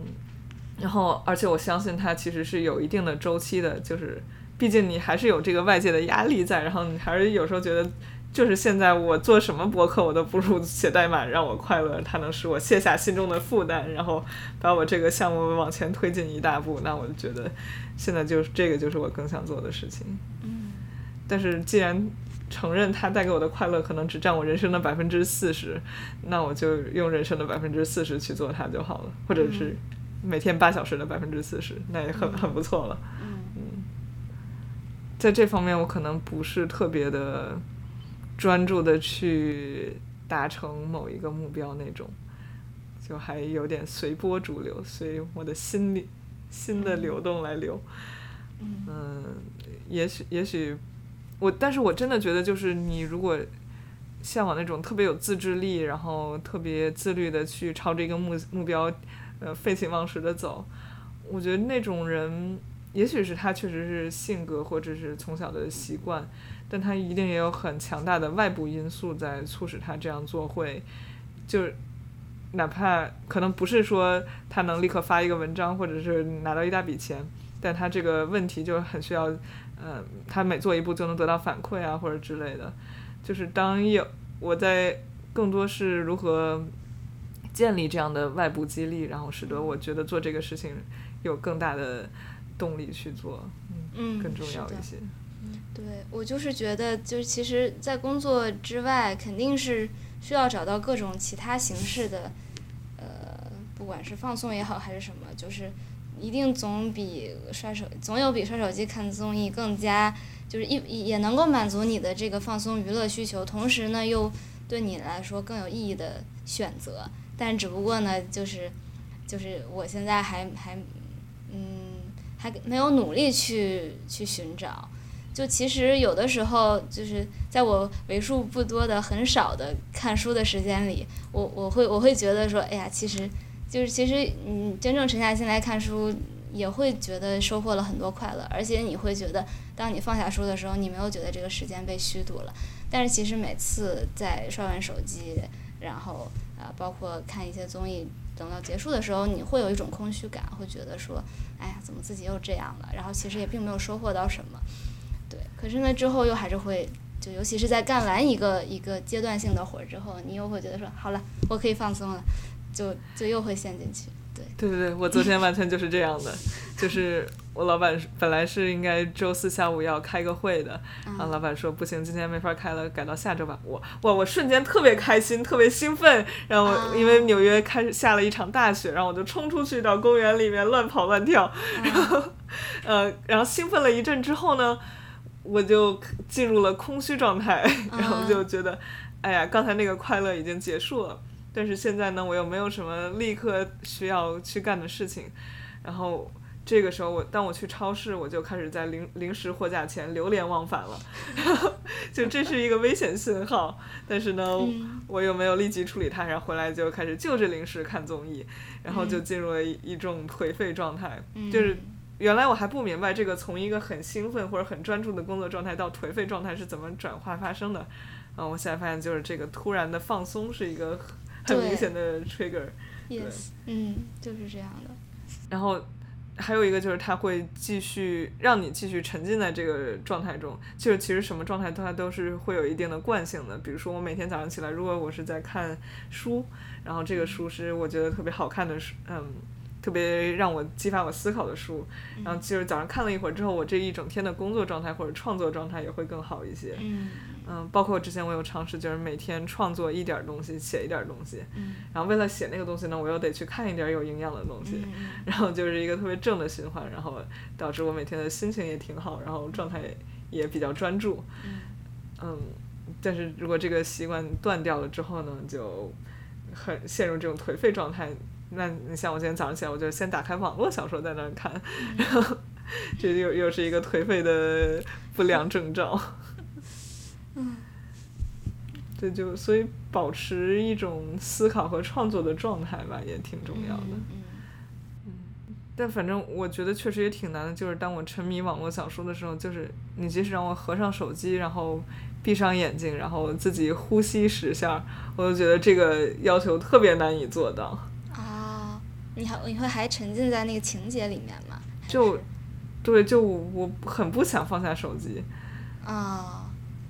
然后而且我相信它其实是有一定的周期的，就是毕竟你还是有这个外界的压力在，然后你还是有时候觉得就是现在我做什么博客，我都不如写代码让我快乐，它能使我卸下心中的负担，然后把我这个项目往前推进一大步。那我就觉得现在就是这个就是我更想做的事情。嗯但是既然承认它带给我的快乐可能只占我人生的百分之四十，那我就用人生的百分之四十去做它就好了，或者是每天八小时的百分之四十，那也很很不错了。嗯在这方面，我可能不是特别的专注的去达成某一个目标那种，就还有点随波逐流，随我的心里心的流动来流。嗯嗯，也许也许我，但是我真的觉得，就是你如果向往那种特别有自制力，然后特别自律的去朝着一个目目标，呃，废寝忘食的走，我觉得那种人，也许是他确实是性格或者是从小的习惯，但他一定也有很强大的外部因素在促使他这样做会，就是。哪怕可能不是说他能立刻发一个文章，或者是拿到一大笔钱，但他这个问题就很需要，呃，他每做一步就能得到反馈啊，或者之类的。就是当有我在更多是如何建立这样的外部激励，然后使得我觉得做这个事情有更大的动力去做，嗯，更重要一些。对我就是觉得，就是其实，在工作之外，肯定是需要找到各种其他形式的，呃，不管是放松也好，还是什么，就是一定总比刷手，总有比刷手机看综艺更加，就是一也能够满足你的这个放松娱乐需求，同时呢，又对你来说更有意义的选择。但只不过呢，就是就是我现在还还嗯还没有努力去去寻找。就其实有的时候，就是在我为数不多的很少的看书的时间里，我我会我会觉得说，哎呀，其实就是其实你，真正沉下心来看书，也会觉得收获了很多快乐，而且你会觉得，当你放下书的时候，你没有觉得这个时间被虚度了。但是其实每次在刷完手机，然后啊、包括看一些综艺，等到结束的时候，你会有一种空虚感，会觉得说，哎呀，怎么自己又这样了？然后其实也并没有收获到什么。对，可是呢，之后又还是会，就尤其是在干完一个一个阶段性的活儿之后，你又会觉得说，好了，我可以放松了，就就又会陷进去。对，对对对，我昨天完全就是这样的，就是我老板本来是应该周四下午要开个会的，然后老板说不行，今天没法开了，改到下周吧。我哇，我瞬间特别开心，特别兴奋，然后因为纽约开始下了一场大雪，然后我就冲出去到公园里面乱跑乱跳，然后呃，然后兴奋了一阵之后呢，我就进入了空虚状态，然后就觉得，哎呀，刚才那个快乐已经结束了。但是现在呢，我又没有什么立刻需要去干的事情，然后这个时候我当我去超市，我就开始在零零食货架前流连忘返了，就这是一个危险信号。但是呢，嗯我又没有立即处理它，然后回来就开始就着零食看综艺，然后就嗯进入了一一种颓废状态，嗯就是。原来我还不明白这个从一个很兴奋或者很专注的工作状态到颓废状态是怎么转化发生的，嗯，我现在发现就是这个突然的放松是一个很明显的 trigger，yes，嗯，就是这样的。然后还有一个就是它会继续让你继续沉浸在这个状态中，就是其实什么状态它都是会有一定的惯性的。比如说我每天早上起来，如果我是在看书，然后这个书是我觉得特别好看的书，嗯。特别让我激发我思考的书，然后就是早上看了一会儿之后，我这一整天的工作状态或者创作状态也会更好一些。嗯嗯，包括之前我有尝试，就是每天创作一点儿东西，写一点儿东西，嗯然后为了写那个东西呢，我又得去看一点儿有营养的东西，嗯 然后就是一个特别正的循环，然后导致我每天的心情也挺好，然后状态也比较专注。嗯嗯，但是如果这个习惯断掉了之后呢，就很陷入这种颓废状态。那你像我今天早上起来，我就先打开网络小说在那儿看，然后这又又是一个颓废的不良征兆。嗯对，就所以保持一种思考和创作的状态吧，也挺重要的。嗯但反正我觉得确实也挺难的，就是当我沉迷网络小说的时候，就是你即使让我合上手机，然后闭上眼睛，然后自己呼吸十下，我都觉得这个要求特别难以做到。啊，你还你会还沉浸在那个情节里面吗？就对，就我我很不想放下手机，啊，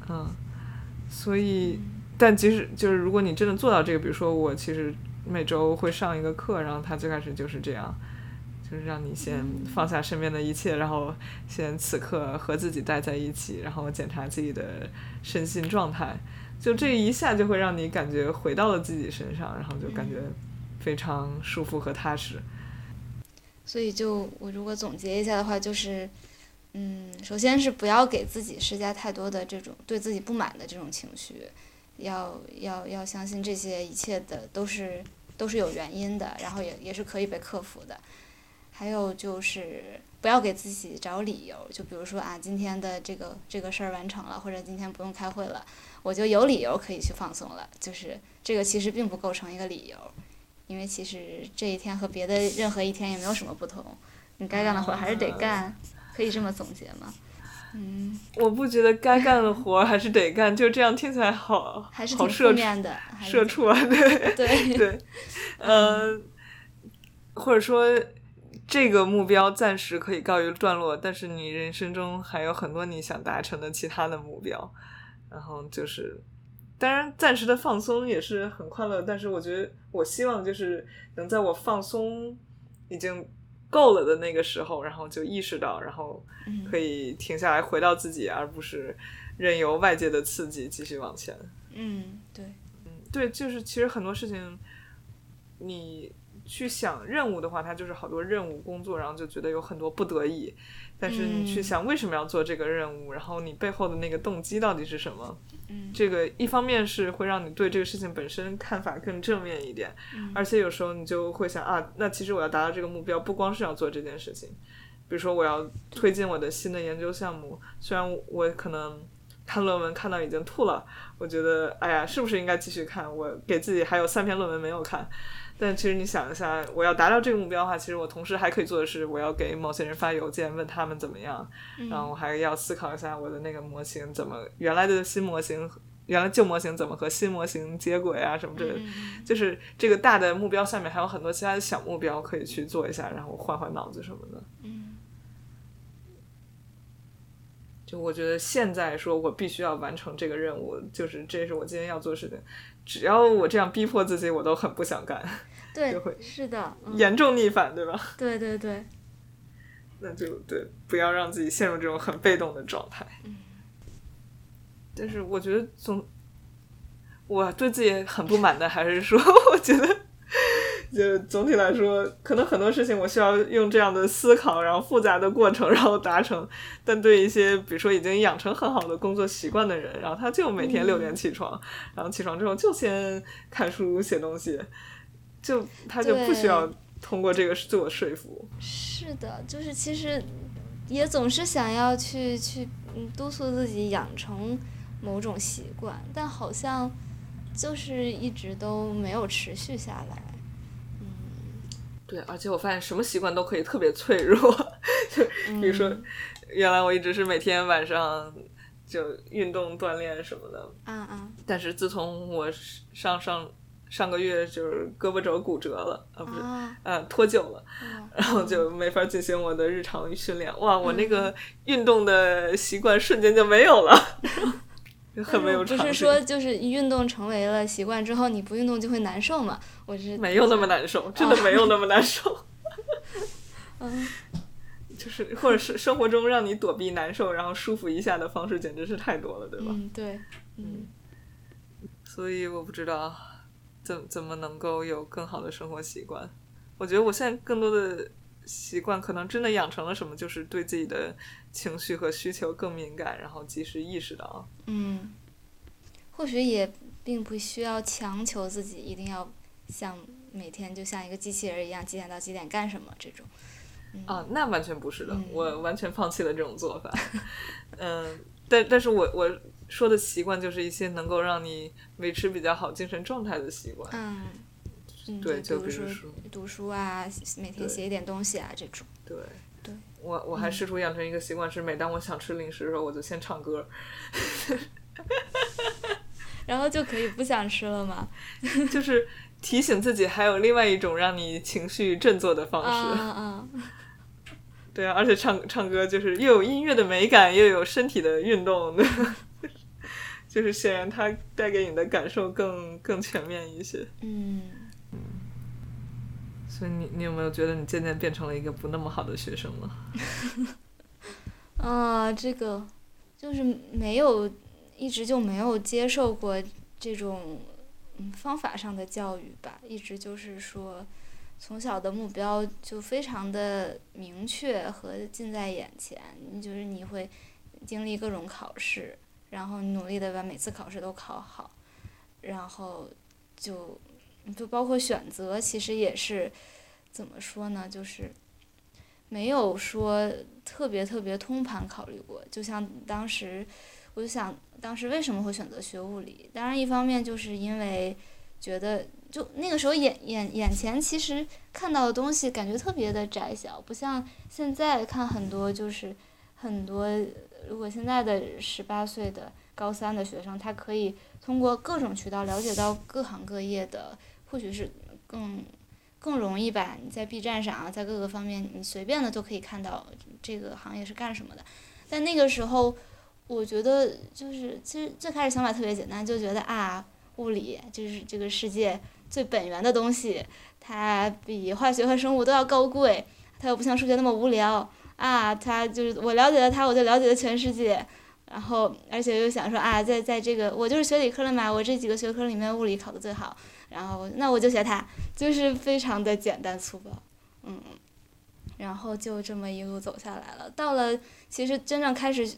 嗯，所以，但即使就是如果你真的做到这个，比如说我其实每周会上一个课，然后他最开始就是这样，就是让你先放。下身边的一切，然后先此刻和自己待在一起，然后检查自己的身心状态，就这一下就会让你感觉回到了自己身上，然后就感觉非常舒服和踏实。所以，就我如果总结一下的话，就是。嗯，首先是不要给自己施加太多的这种对自己不满的这种情绪，要要要相信这些一切的都是都是有原因的，然后也也是可以被克服的。还有就是不要给自己找理由，就比如说啊，今天的这个这个事儿完成了，或者今天不用开会了，我就有理由可以去放松了。就是这个其实并不构成一个理由，因为其实这一天和别的任何一天也没有什么不同，你该干的活还是得干。可以这么总结吗？嗯，我不觉得该干的活还是得干，就这样听起来好，还是挺负面的，社畜啊，对对对，呃，或者说这个目标暂时可以告一段落，但是你人生中还有很多你想达成的其他的目标，然后就是，当然暂时的放松也是很快乐，但是我觉得我希望就是能在我放松已经。够了的那个时候，然后就意识到，然后可以停下来回到自己，而不是任由外界的刺激继续往前。嗯，对，嗯，对，就是其实很多事情，你去想任务的话，它就是好多任务工作，然后就觉得有很多不得已。但是你去想为什么要做这个任务，然后你背后的那个动机到底是什么？这个一方面是会让你对这个事情本身看法更正面一点，而且有时候你就会想啊，那其实我要达到这个目标，不光是要做这件事情，比如说我要推进我的新的研究项目，虽然我可能看论文看到已经吐了，我觉得哎呀，是不是应该继续看？我给自己还有三篇论文没有看。但其实你想一下，我要达到这个目标的话，其实我同时还可以做的是，我要给某些人发邮件，问他们怎么样，然后我还要思考一下我的那个模型怎么原来的新模型，原来旧模型怎么和新模型接轨啊什么之类的，就是这个大的目标下面还有很多其他的小目标可以去做一下，然后换换脑子什么的。嗯，就我觉得现在说我必须要完成这个任务，就是这是我今天要做的事情。只要我这样逼迫自己，我都很不想干，对，会是的，严重逆反，对吧？对对对，那就对，不要让自己陷入这种很被动的状态。嗯，但是我觉得总，我对自己很不满的，还是说，我觉得。就总体来说，可能很多事情我需要用这样的思考，然后复杂的过程，然后达成。但对一些比如说已经养成很好的工作习惯的人，然后他就每天六点起床，然后起床之后就先看书写东西，就他就不需要通过这个自我说服。是的，就是其实也总是想要去去督促自己养成某种习惯，但好像就是一直都没有持续下来。对，而且我发现什么习惯都可以特别脆弱，就比如说，原来我一直是每天晚上就运动锻炼什么的，嗯嗯，但是自从我上上上个月就是胳膊肘骨折了，啊不是，呃脱臼了，然后就没法进行我的日常训练，哇，我那个运动的习惯瞬间就没有了。很没有不是说就是运动成为了习惯之后，你不运动就会难受嘛？我是没有那么难受，真的没有那么难受。嗯，就是或者是生活中让你躲避难受，然后舒服一下的方式，简直是太多了，对吧？嗯，对，嗯。所以我不知道怎怎么能够有更好的生活习惯。我觉得我现在更多的。习惯可能真的养成了什么，就是对自己的情绪和需求更敏感，然后及时意识到。嗯，或许也并不需要强求自己一定要像每天就像一个机器人一样几点到几点干什么这种。啊，那完全不是的，我完全放弃了这种做法。嗯，但但是我我说的习惯就是一些能够让你维持比较好精神状态的习惯。嗯。对，就比如说读书啊，每天写一点东西啊，这种。对。对。我我还试图养成一个习惯，是每当我想吃零食的时候，我就先唱歌。然后就可以不想吃了嘛？就是提醒自己，还有另外一种让你情绪振作的方式。嗯嗯。对啊，而且唱唱歌就是又有音乐的美感，又有身体的运动。就是显然它带给你的感受更更全面一些。嗯嗯，所以你你有没有觉得你渐渐变成了一个不那么好的学生了？啊，这个就是没有一直就没有接受过这种嗯方法上的教育吧，一直就是说从小的目标就非常的明确和近在眼前，就是你会经历各种考试，然后努力的把每次考试都考好，然后就就包括选择，其实也是怎么说呢，就是没有说。特别特别通盘考虑过，就像当时，我就想当时为什么会选择学物理？当然，一方面就是因为觉得就那个时候眼眼眼前其实看到的东西感觉特别的窄小，不像现在看很多就是很多，如果现在的十八岁的高三的学生，他可以通过各种渠道了解到各行各业的，或许是更。更容易吧？你在 B 站上啊，在各个方面，你随便的都可以看到这个行业是干什么的。但那个时候，我觉得就是其实最开始想法特别简单，就觉得啊，物理就是这个世界最本源的东西，它比化学和生物都要高贵，它又不像数学那么无聊啊。它就是我了解了它，我就了解了全世界。然后而且又想说啊，在在这个我就是学理科的嘛，我这几个学科里面物理考的最好。然后，那我就学它，就是非常的简单粗暴，嗯，然后就这么一路走下来了。到了其实真正开始，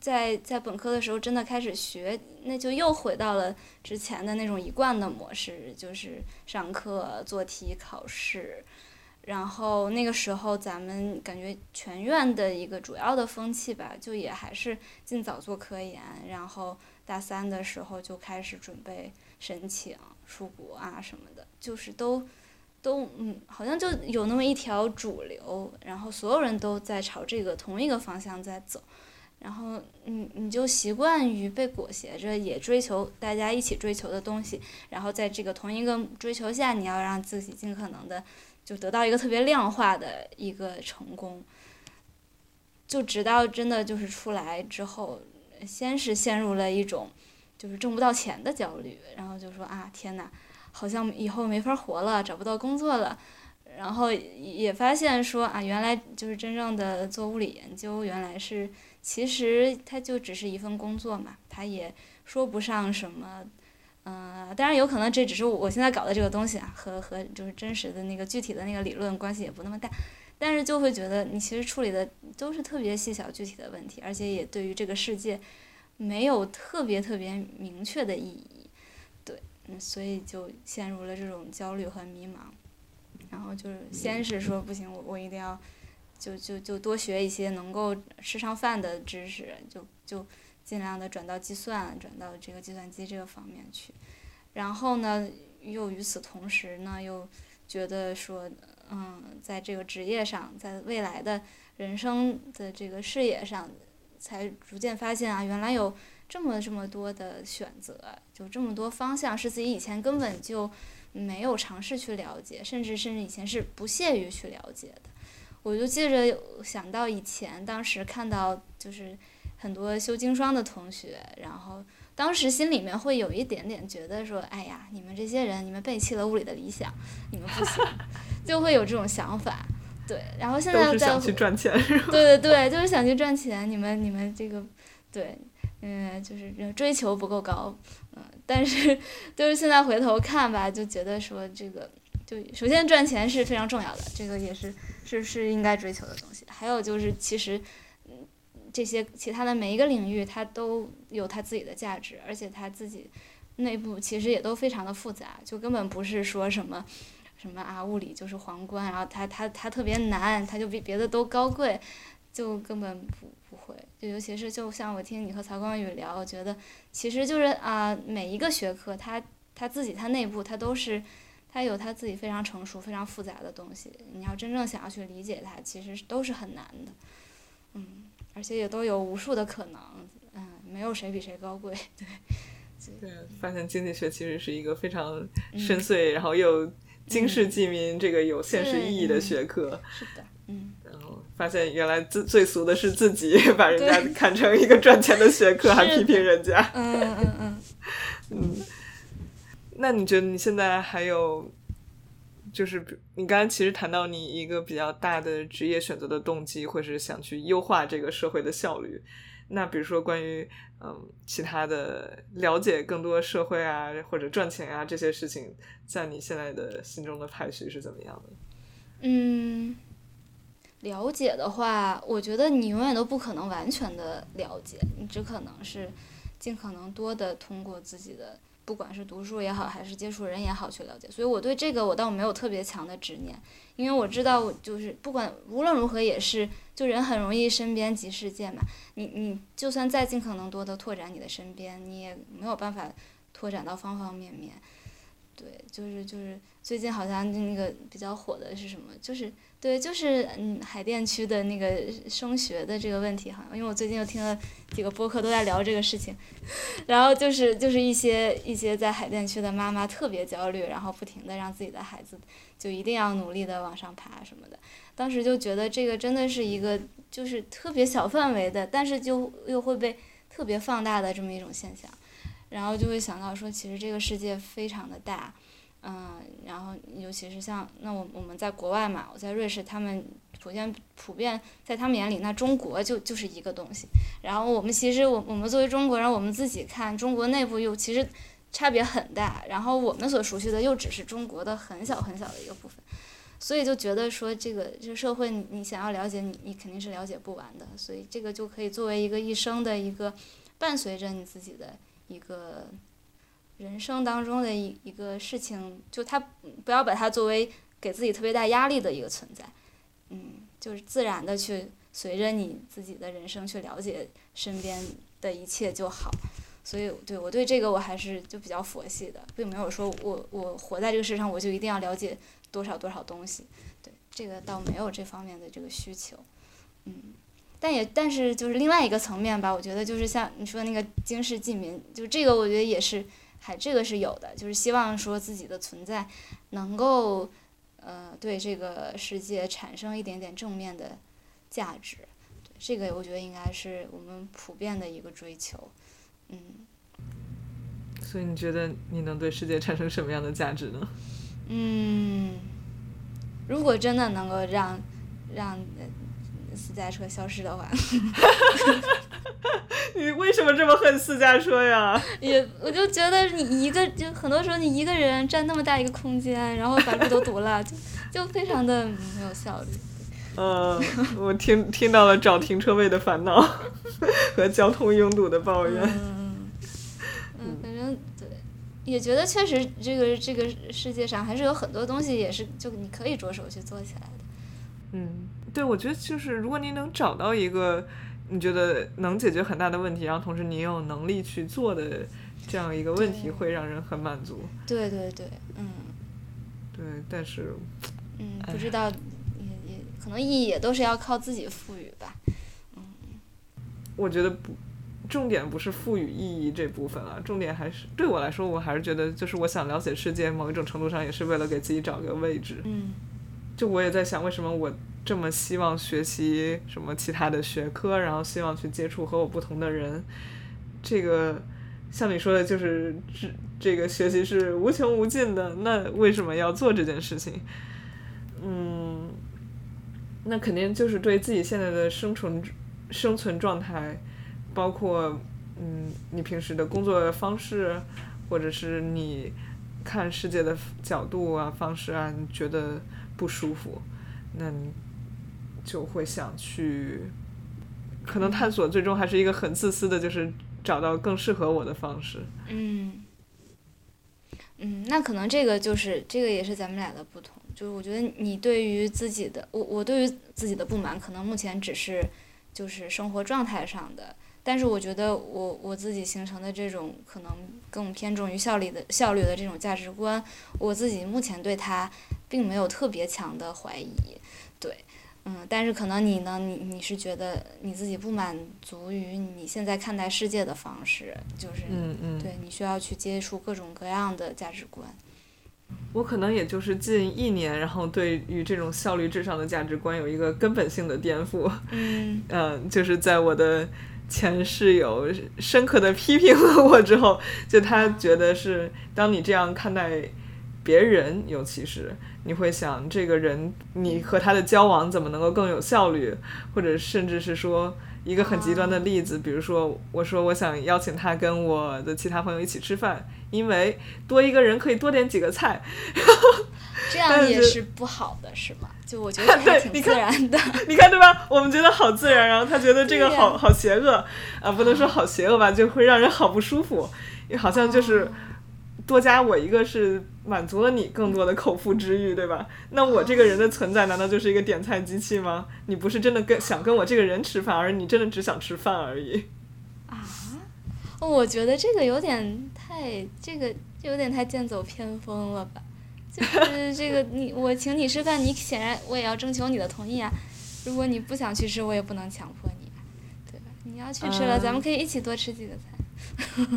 在在本科的时候，真的开始学，那就又回到了之前的那种一贯的模式，就是上课做题考试。然后那个时候，咱们感觉全院的一个主要的风气吧，就也还是尽早做科研。然后大三的时候就开始准备申请。出国啊什么的，就是都，都嗯，好像就有那么一条主流，然后所有人都在朝这个同一个方向在走，然后你你就习惯于被裹挟着，也追求大家一起追求的东西，然后在这个同一个追求下，你要让自己尽可能的就得到一个特别量化的一个成功，就直到真的就是出来之后，先是陷入了一种。就是挣不到钱的焦虑，然后就说啊天呐，好像以后没法活了，找不到工作了，然后也发现说啊，原来就是真正的做物理研究，原来是其实它就只是一份工作嘛，它也说不上什么，嗯，当然有可能这只是我现在搞的这个东西啊，和和就是真实的那个具体的那个理论关系也不那么大，但是就会觉得你其实处理的都是特别细小具体的问题，而且也对于这个世界。没有特别特别明确的意义，对，所以就陷入了这种焦虑和迷茫，然后就是先是说不行，我我一定要，就就就多学一些能够吃上饭的知识，就就尽量的转到计算，转到这个计算机这个方面去，然后呢，又与此同时呢，又觉得说，嗯，在这个职业上，在未来的人生的这个事业上。才逐渐发现啊，原来有这么这么多的选择，就这么多方向是自己以前根本就没有尝试去了解，甚至甚至以前是不屑于去了解的。我就记着想到以前，当时看到就是很多修经双的同学，然后当时心里面会有一点点觉得说，哎呀，你们这些人，你们背弃了物理的理想，你们不行，就会有这种想法。对，然后现在在想去赚钱？对对对，就是想去赚钱。你们你们这个，对，嗯，就是追求不够高，嗯，但是就是现在回头看吧，就觉得说这个，就首先赚钱是非常重要的，这个也是是是应该追求的东西。还有就是其实，嗯，这些其他的每一个领域，它都有它自己的价值，而且它自己内部其实也都非常的复杂，就根本不是说什么。什么啊？物理就是皇冠，然后它它它特别难，它就比别的都高贵，就根本不不会。就尤其是就像我听你和曹光宇聊，我觉得其实就是啊，每一个学科它它自己它内部它都是它有它自己非常成熟、非常复杂的东西。你要真正想要去理解它，其实都是很难的。嗯，而且也都有无数的可能。嗯，没有谁比谁高贵。对。对，发现经济学其实是一个非常深邃，然后又。经世济民，这个有现实意义的学科。是的，嗯。然后发现原来最最俗的是自己 把人家看成一个赚钱的学科，还批评人家。嗯嗯嗯 嗯，那你觉得你现在还有，就是你刚才其实谈到你一个比较大的职业选择的动机，或是想去优化这个社会的效率。那比如说关于嗯其他的了解更多社会啊或者赚钱啊这些事情，在你现在的心中的排序是怎么样的？嗯，了解的话，我觉得你永远都不可能完全的了解，你只可能是尽可能多的通过自己的。不管是读书也好，还是接触人也好，去了解。所以我对这个我倒没有特别强的执念，因为我知道，就是不管无论如何也是，就人很容易身边即世界嘛。你你就算再尽可能多的拓展你的身边，你也没有办法拓展到方方面面。对，就是就是最近好像那个比较火的是什么？就是。对，就是嗯，海淀区的那个升学的这个问题哈，因为我最近又听了几个播客都在聊这个事情，然后就是就是一些一些在海淀区的妈妈特别焦虑，然后不停的让自己的孩子就一定要努力的往上爬什么的，当时就觉得这个真的是一个就是特别小范围的，但是就又会被特别放大的这么一种现象，然后就会想到说，其实这个世界非常的大。嗯，然后尤其是像那我我们在国外嘛，我在瑞士，他们普遍普遍在他们眼里，那中国就就是一个东西。然后我们其实我我们作为中国人，我们自己看中国内部又其实差别很大。然后我们所熟悉的又只是中国的很小很小的一个部分，所以就觉得说这个这社会你想要了解你你肯定是了解不完的。所以这个就可以作为一个一生的一个伴随着你自己的一个。人生当中的一一个事情，就他不要把它作为给自己特别大压力的一个存在，嗯，就是自然的去随着你自己的人生去了解身边的一切就好。所以，对我对这个我还是就比较佛系的，并没有说我我活在这个世上我就一定要了解多少多少东西，对这个倒没有这方面的这个需求，嗯，但也但是就是另外一个层面吧，我觉得就是像你说那个经世济民，就这个我觉得也是。还这个是有的，就是希望说自己的存在能够，呃，对这个世界产生一点点正面的价值。这个我觉得应该是我们普遍的一个追求，嗯。所以你觉得你能对世界产生什么样的价值呢？嗯，如果真的能够让让。私家车消失的话，你为什么这么恨私家车呀？也，我就觉得你一个，就很多时候你一个人占那么大一个空间，然后把路都堵了，就就非常的没有效率。嗯，我听听到了找停车位的烦恼 和交通拥堵的抱怨。嗯，嗯，反正对，也觉得确实这个这个世界上还是有很多东西也是就你可以着手去做起来的。嗯。对，我觉得就是如果你能找到一个你觉得能解决很大的问题，然后同时你有能力去做的这样一个问题，会让人很满足。对对对，嗯。对，但是。嗯，不知道，也也可能意义也都是要靠自己赋予吧。嗯。我觉得不，重点不是赋予意义这部分了，重点还是对我来说，我还是觉得就是我想了解世界，某一种程度上也是为了给自己找个位置。嗯。就我也在想，为什么我。这么希望学习什么其他的学科，然后希望去接触和我不同的人，这个像你说的，就是这这个学习是无穷无尽的。那为什么要做这件事情？嗯，那肯定就是对自己现在的生存生存状态，包括嗯你平时的工作方式，或者是你看世界的角度啊方式啊，你觉得不舒服，那你。就会想去，可能探索最终还是一个很自私的，就是找到更适合我的方式。嗯，嗯，那可能这个就是这个也是咱们俩的不同，就是我觉得你对于自己的，我我对于自己的不满，可能目前只是就是生活状态上的，但是我觉得我我自己形成的这种可能更偏重于效率的效率的这种价值观，我自己目前对它并没有特别强的怀疑，嗯，但是可能你呢，你你是觉得你自己不满足于你现在看待世界的方式，就是，嗯嗯，对你需要去接触各种各样的价值观。我可能也就是近一年，然后对于这种效率至上的价值观有一个根本性的颠覆。嗯嗯，就是在我的前室友深刻的批评了我之后，就他觉得是当你这样看待别人，尤其是你会想这个人，你和他的交往怎么能够更有效率，或者甚至是说。一个很极端的例子，比如说，我说我想邀请他跟我的其他朋友一起吃饭，因为多一个人可以多点几个菜。这样也是不好的，是吗？就我觉得还挺自然的。你看对吧？我们觉得好自然，然后他觉得这个好好邪恶啊，不能说好邪恶吧，就会让人好不舒服，好像就是多加我一个是。满足了你更多的口腹之欲，对吧？那我这个人的存在难道就是一个点菜机器吗？你不是真的跟想跟我这个人吃饭，而你真的只想吃饭而已。啊，我觉得这个有点太这个有点太剑走偏锋了吧？就是这个你我请你吃饭，你显然我也要征求你的同意啊。如果你不想去吃，我也不能强迫你，对吧？你要去吃了，咱们可以一起多吃几个菜。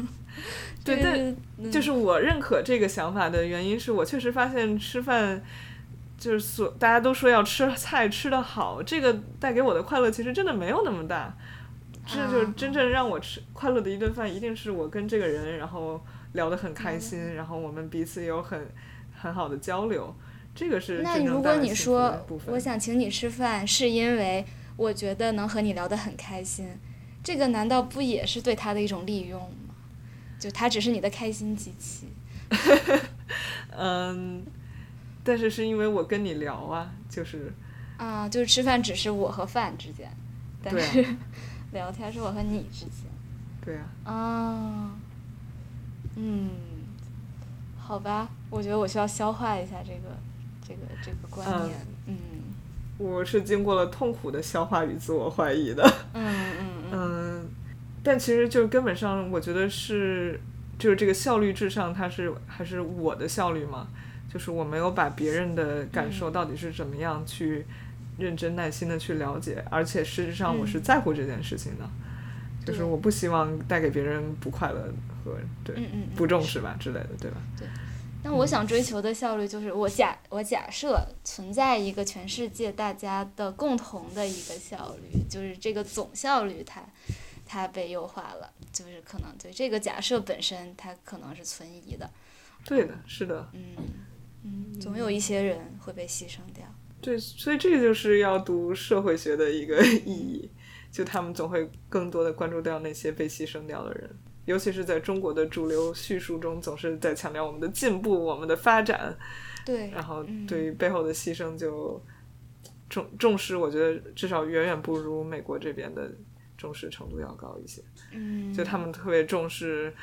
对，但就是我认可这个想法的原因是我确实发现吃饭，就是所大家都说要吃菜吃得好，这个带给我的快乐其实真的没有那么大。这就是真正让我吃快乐的一顿饭，一定是我跟这个人然后聊得很开心，然后我们彼此有很很好的交流，这个是那如果你说我想请你吃饭，是因为我觉得能和你聊得很开心，这个难道不也是对他的一种利用？就它只是你的开心机器，嗯，但是是因为我跟你聊啊，就是啊，就是吃饭只是我和饭之间，但是 聊天是我和你之间，对呀，啊，嗯，好吧，我觉得我需要消化一下这个这个这个观念，嗯，我是经过了痛苦的消化与自我怀疑的，嗯嗯。嗯。但其实就是根本上，我觉得是，就是这个效率至上，它是还是我的效率嘛？就是我没有把别人的感受到底是怎么样去认真耐心的去了解，而且事实上我是在乎这件事情的，就是我不希望带给别人不快乐和对不重视吧之类的，对吧？对。那我想追求的效率就是我假我假设存在一个全世界大家的共同的一个效率，就是这个总效率它。它被优化了，就是可能对这个假设本身，它可能是存疑的。对的，是的。嗯嗯，总有一些人会被牺牲掉。对，所以这个就是要读社会学的一个 意义，就他们总会更多的关注掉那些被牺牲掉的人，尤其是在中国的主流叙述中，总是在强调我们的进步、我们的发展。对。然后对于背后的牺牲就重重视，我觉得至少远远不如美国这边的。重视程度要高一些，嗯，就他们特别重视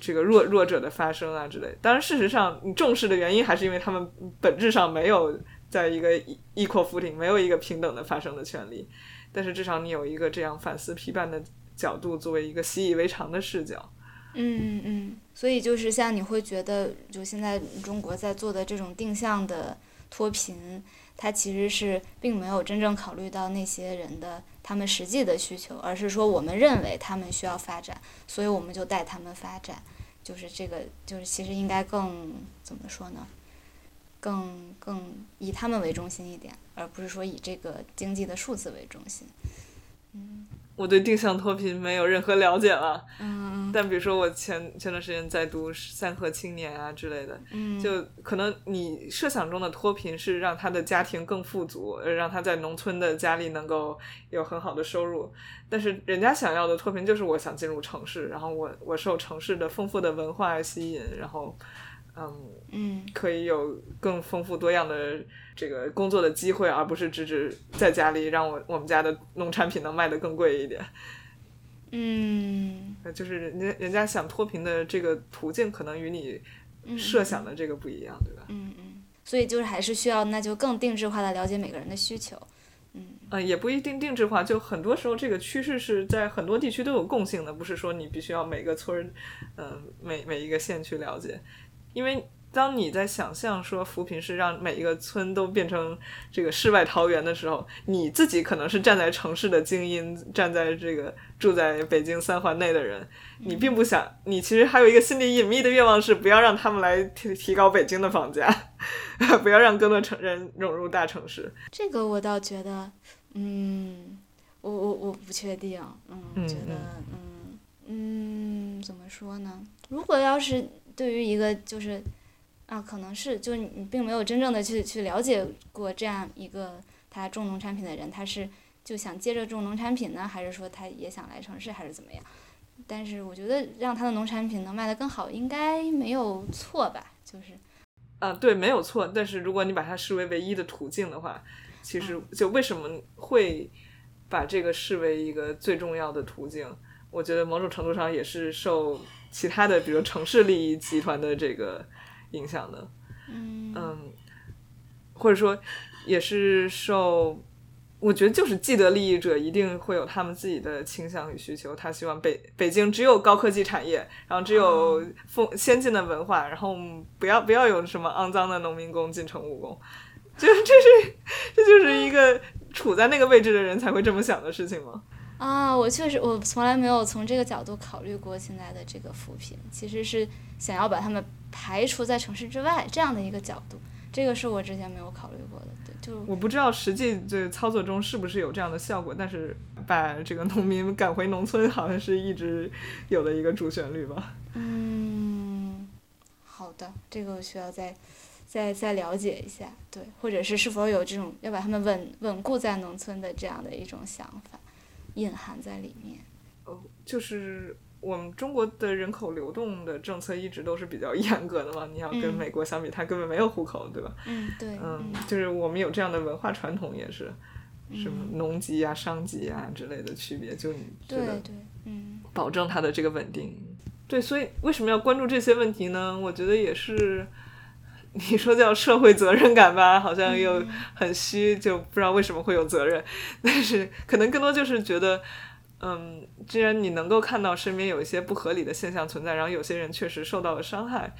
这个弱弱者的发声啊之类。当然，事实上，你重视的原因还是因为他们本质上没有在一个 equal footing，没有一个平等的发声的权利。但是至少你有一个这样反思批判的角度，作为一个习以为常的视角。嗯嗯嗯。所以就是像你会觉得，就现在中国在做的这种定向的脱贫，它其实是并没有真正考虑到那些人的。他们实际的需求，而是说我们认为他们需要发展，所以我们就带他们发展，就是这个，就是其实应该更怎么说呢？更更以他们为中心一点，而不是说以这个经济的数字为中心，我对定向脱贫没有任何了解了，嗯，但比如说我前前段时间在读三和青年啊之类的，嗯，就可能你设想中的脱贫是让他的家庭更富足，让他在农村的家里能够有很好的收入，但是人家想要的脱贫就是我想进入城市，然后我我受城市的丰富的文化吸引，然后。嗯，可以有更丰富多样的这个工作的机会，而不是只只在家里让我我们家的农产品能卖得更贵一点。嗯，就是人家人家想脱贫的这个途径，可能与你设想的这个不一样，对吧？嗯嗯，所以就是还是需要，那就更定制化的了解每个人的需求。嗯，呃，也不一定定制化，就很多时候这个趋势是在很多地区都有共性的，不是说你必须要每个村儿，嗯，每每一个县去了解。因为当你在想象说扶贫是让每一个村都变成这个世外桃源的时候，你自己可能是站在城市的精英，站在这个住在北京三环内的人，你并不想，你其实还有一个心里隐秘的愿望是不要让他们来提提高北京的房价，不要让更多城人融入大城市。这个我倒觉得，嗯，我我我不确定，嗯，觉得，嗯嗯，怎么说呢？如果要是对于一个就是。啊，可能是，就你并没有真正的去去了解过这样一个他种农产品的人，他是就想接着种农产品呢，还是说他也想来城市，还是怎么样？但是我觉得让他的农产品能卖得更好，应该没有错吧？就是，啊，对，没有错。但是如果你把它视为唯一的途径的话，其实就为什么会把这个视为一个最重要的途径？我觉得某种程度上也是受其他的，比如城市利益集团的这个。影响的，嗯，或者说也是受，我觉得就是既得利益者一定会有他们自己的倾向与需求。他希望北北京只有高科技产业，然后只有丰先进的文化，然后不要不要有什么肮脏的农民工进城务工，就这是这就是一个处在那个位置的人才会这么想的事情吗？啊，我确实我从来没有从这个角度考虑过现在的这个扶贫，其实是想要把他们。排除在城市之外这样的一个角度，这个是我之前没有考虑过的。对，就我不知道实际这操作中是不是有这样的效果，但是把这个农民赶回农村，好像是一直有的一个主旋律吧。嗯，好的，这个我需要再再再了解一下，对，或者是是否有这种要把他们稳稳固在农村的这样的一种想法隐含在里面。哦，就是。我们中国的人口流动的政策一直都是比较严格的嘛，你要跟美国相比，它根本没有户口，对吧？嗯，对。嗯，就是我们有这样的文化传统，也是什么农籍啊、商籍啊之类的区别，就你觉得，对，嗯，保证它的这个稳定。对，所以为什么要关注这些问题呢？我觉得也是，你说叫社会责任感吧，好像又很虚，就不知道为什么会有责任，但是可能更多就是觉得。嗯，既然你能够看到身边有一些不合理的现象存在，然后有些人确实受到了伤害，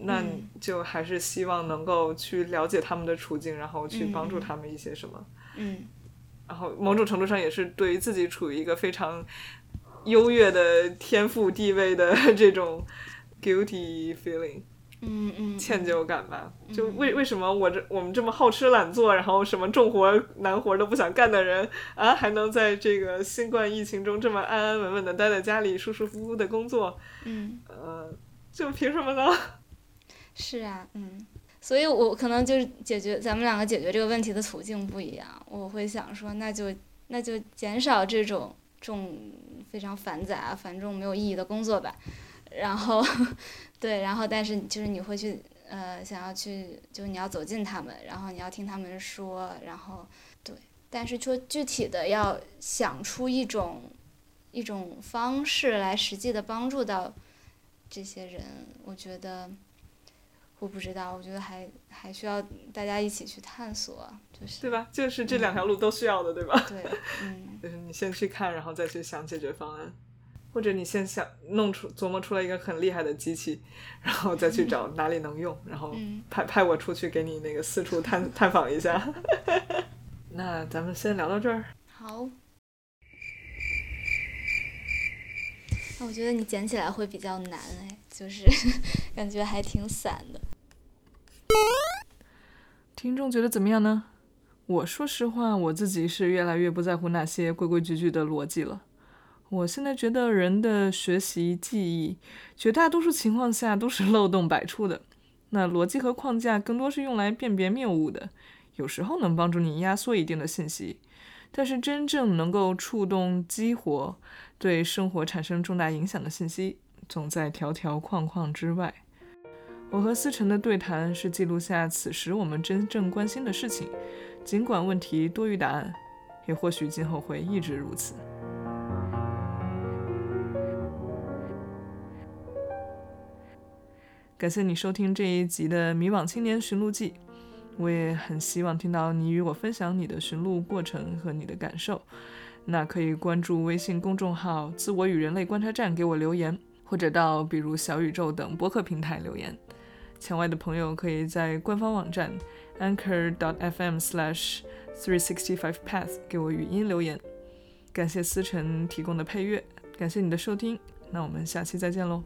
那就还是希望能够去了解他们的处境，然后去帮助他们一些什么。嗯，然后某种程度上也是对于自己处于一个非常优越的天赋地位的 这种 guilty feeling。嗯嗯，歉疚感吧，就为为什么我这我们这么好吃懒做，然后什么重活难活都不想干的人啊，还能在这个新冠疫情中这么安安稳稳的待在家里，舒舒服服的工作？嗯，呃，就凭什么呢？是啊，嗯，所以我可能就是解决咱们两个解决这个问题的途径不一样，我会想说，那就那就减少这种重非常繁杂、繁重、没有意义的工作吧。然后，对，然后但是就是你会去，呃，想要去，就是你要走近他们，然后你要听他们说，然后，对，但是说具体的要想出一种，一种方式来实际的帮助到这些人，我觉得，我不知道，我觉得还还需要大家一起去探索，就是对吧？就是这两条路都需要的，对吧？对，嗯，就是你先去看，然后再去想解决方案。或者你先想弄出琢磨出来一个很厉害的机器，然后再去找哪里能用，然后派派我出去给你那个四处探探访一下。那咱们先聊到这儿。好。那我觉得你捡起来会比较难哎，就是 感觉还挺散的。听众觉得怎么样呢？我说实话，我自己是越来越不在乎那些规规矩矩的逻辑了。我现在觉得人的学习记忆，绝大多数情况下都是漏洞百出的。那逻辑和框架更多是用来辨别谬误的，有时候能帮助你压缩一定的信息，但是真正能够触动、激活、对生活产生重大影响的信息，总在条条框框之外。我和思成的对谈是记录下此时我们真正关心的事情，尽管问题多于答案，也或许今后会一直如此。感谢你收听这一集的《迷惘青年寻路记》，我也很希望听到你与我分享你的寻路过程和你的感受。那可以关注微信公众号“自我与人类观察站”给我留言，或者到比如小宇宙等播客平台留言。墙外的朋友可以在官方网站 anchor.fm/slash365path 给我语音留言。感谢思成提供的配乐，感谢你的收听，那我们下期再见喽。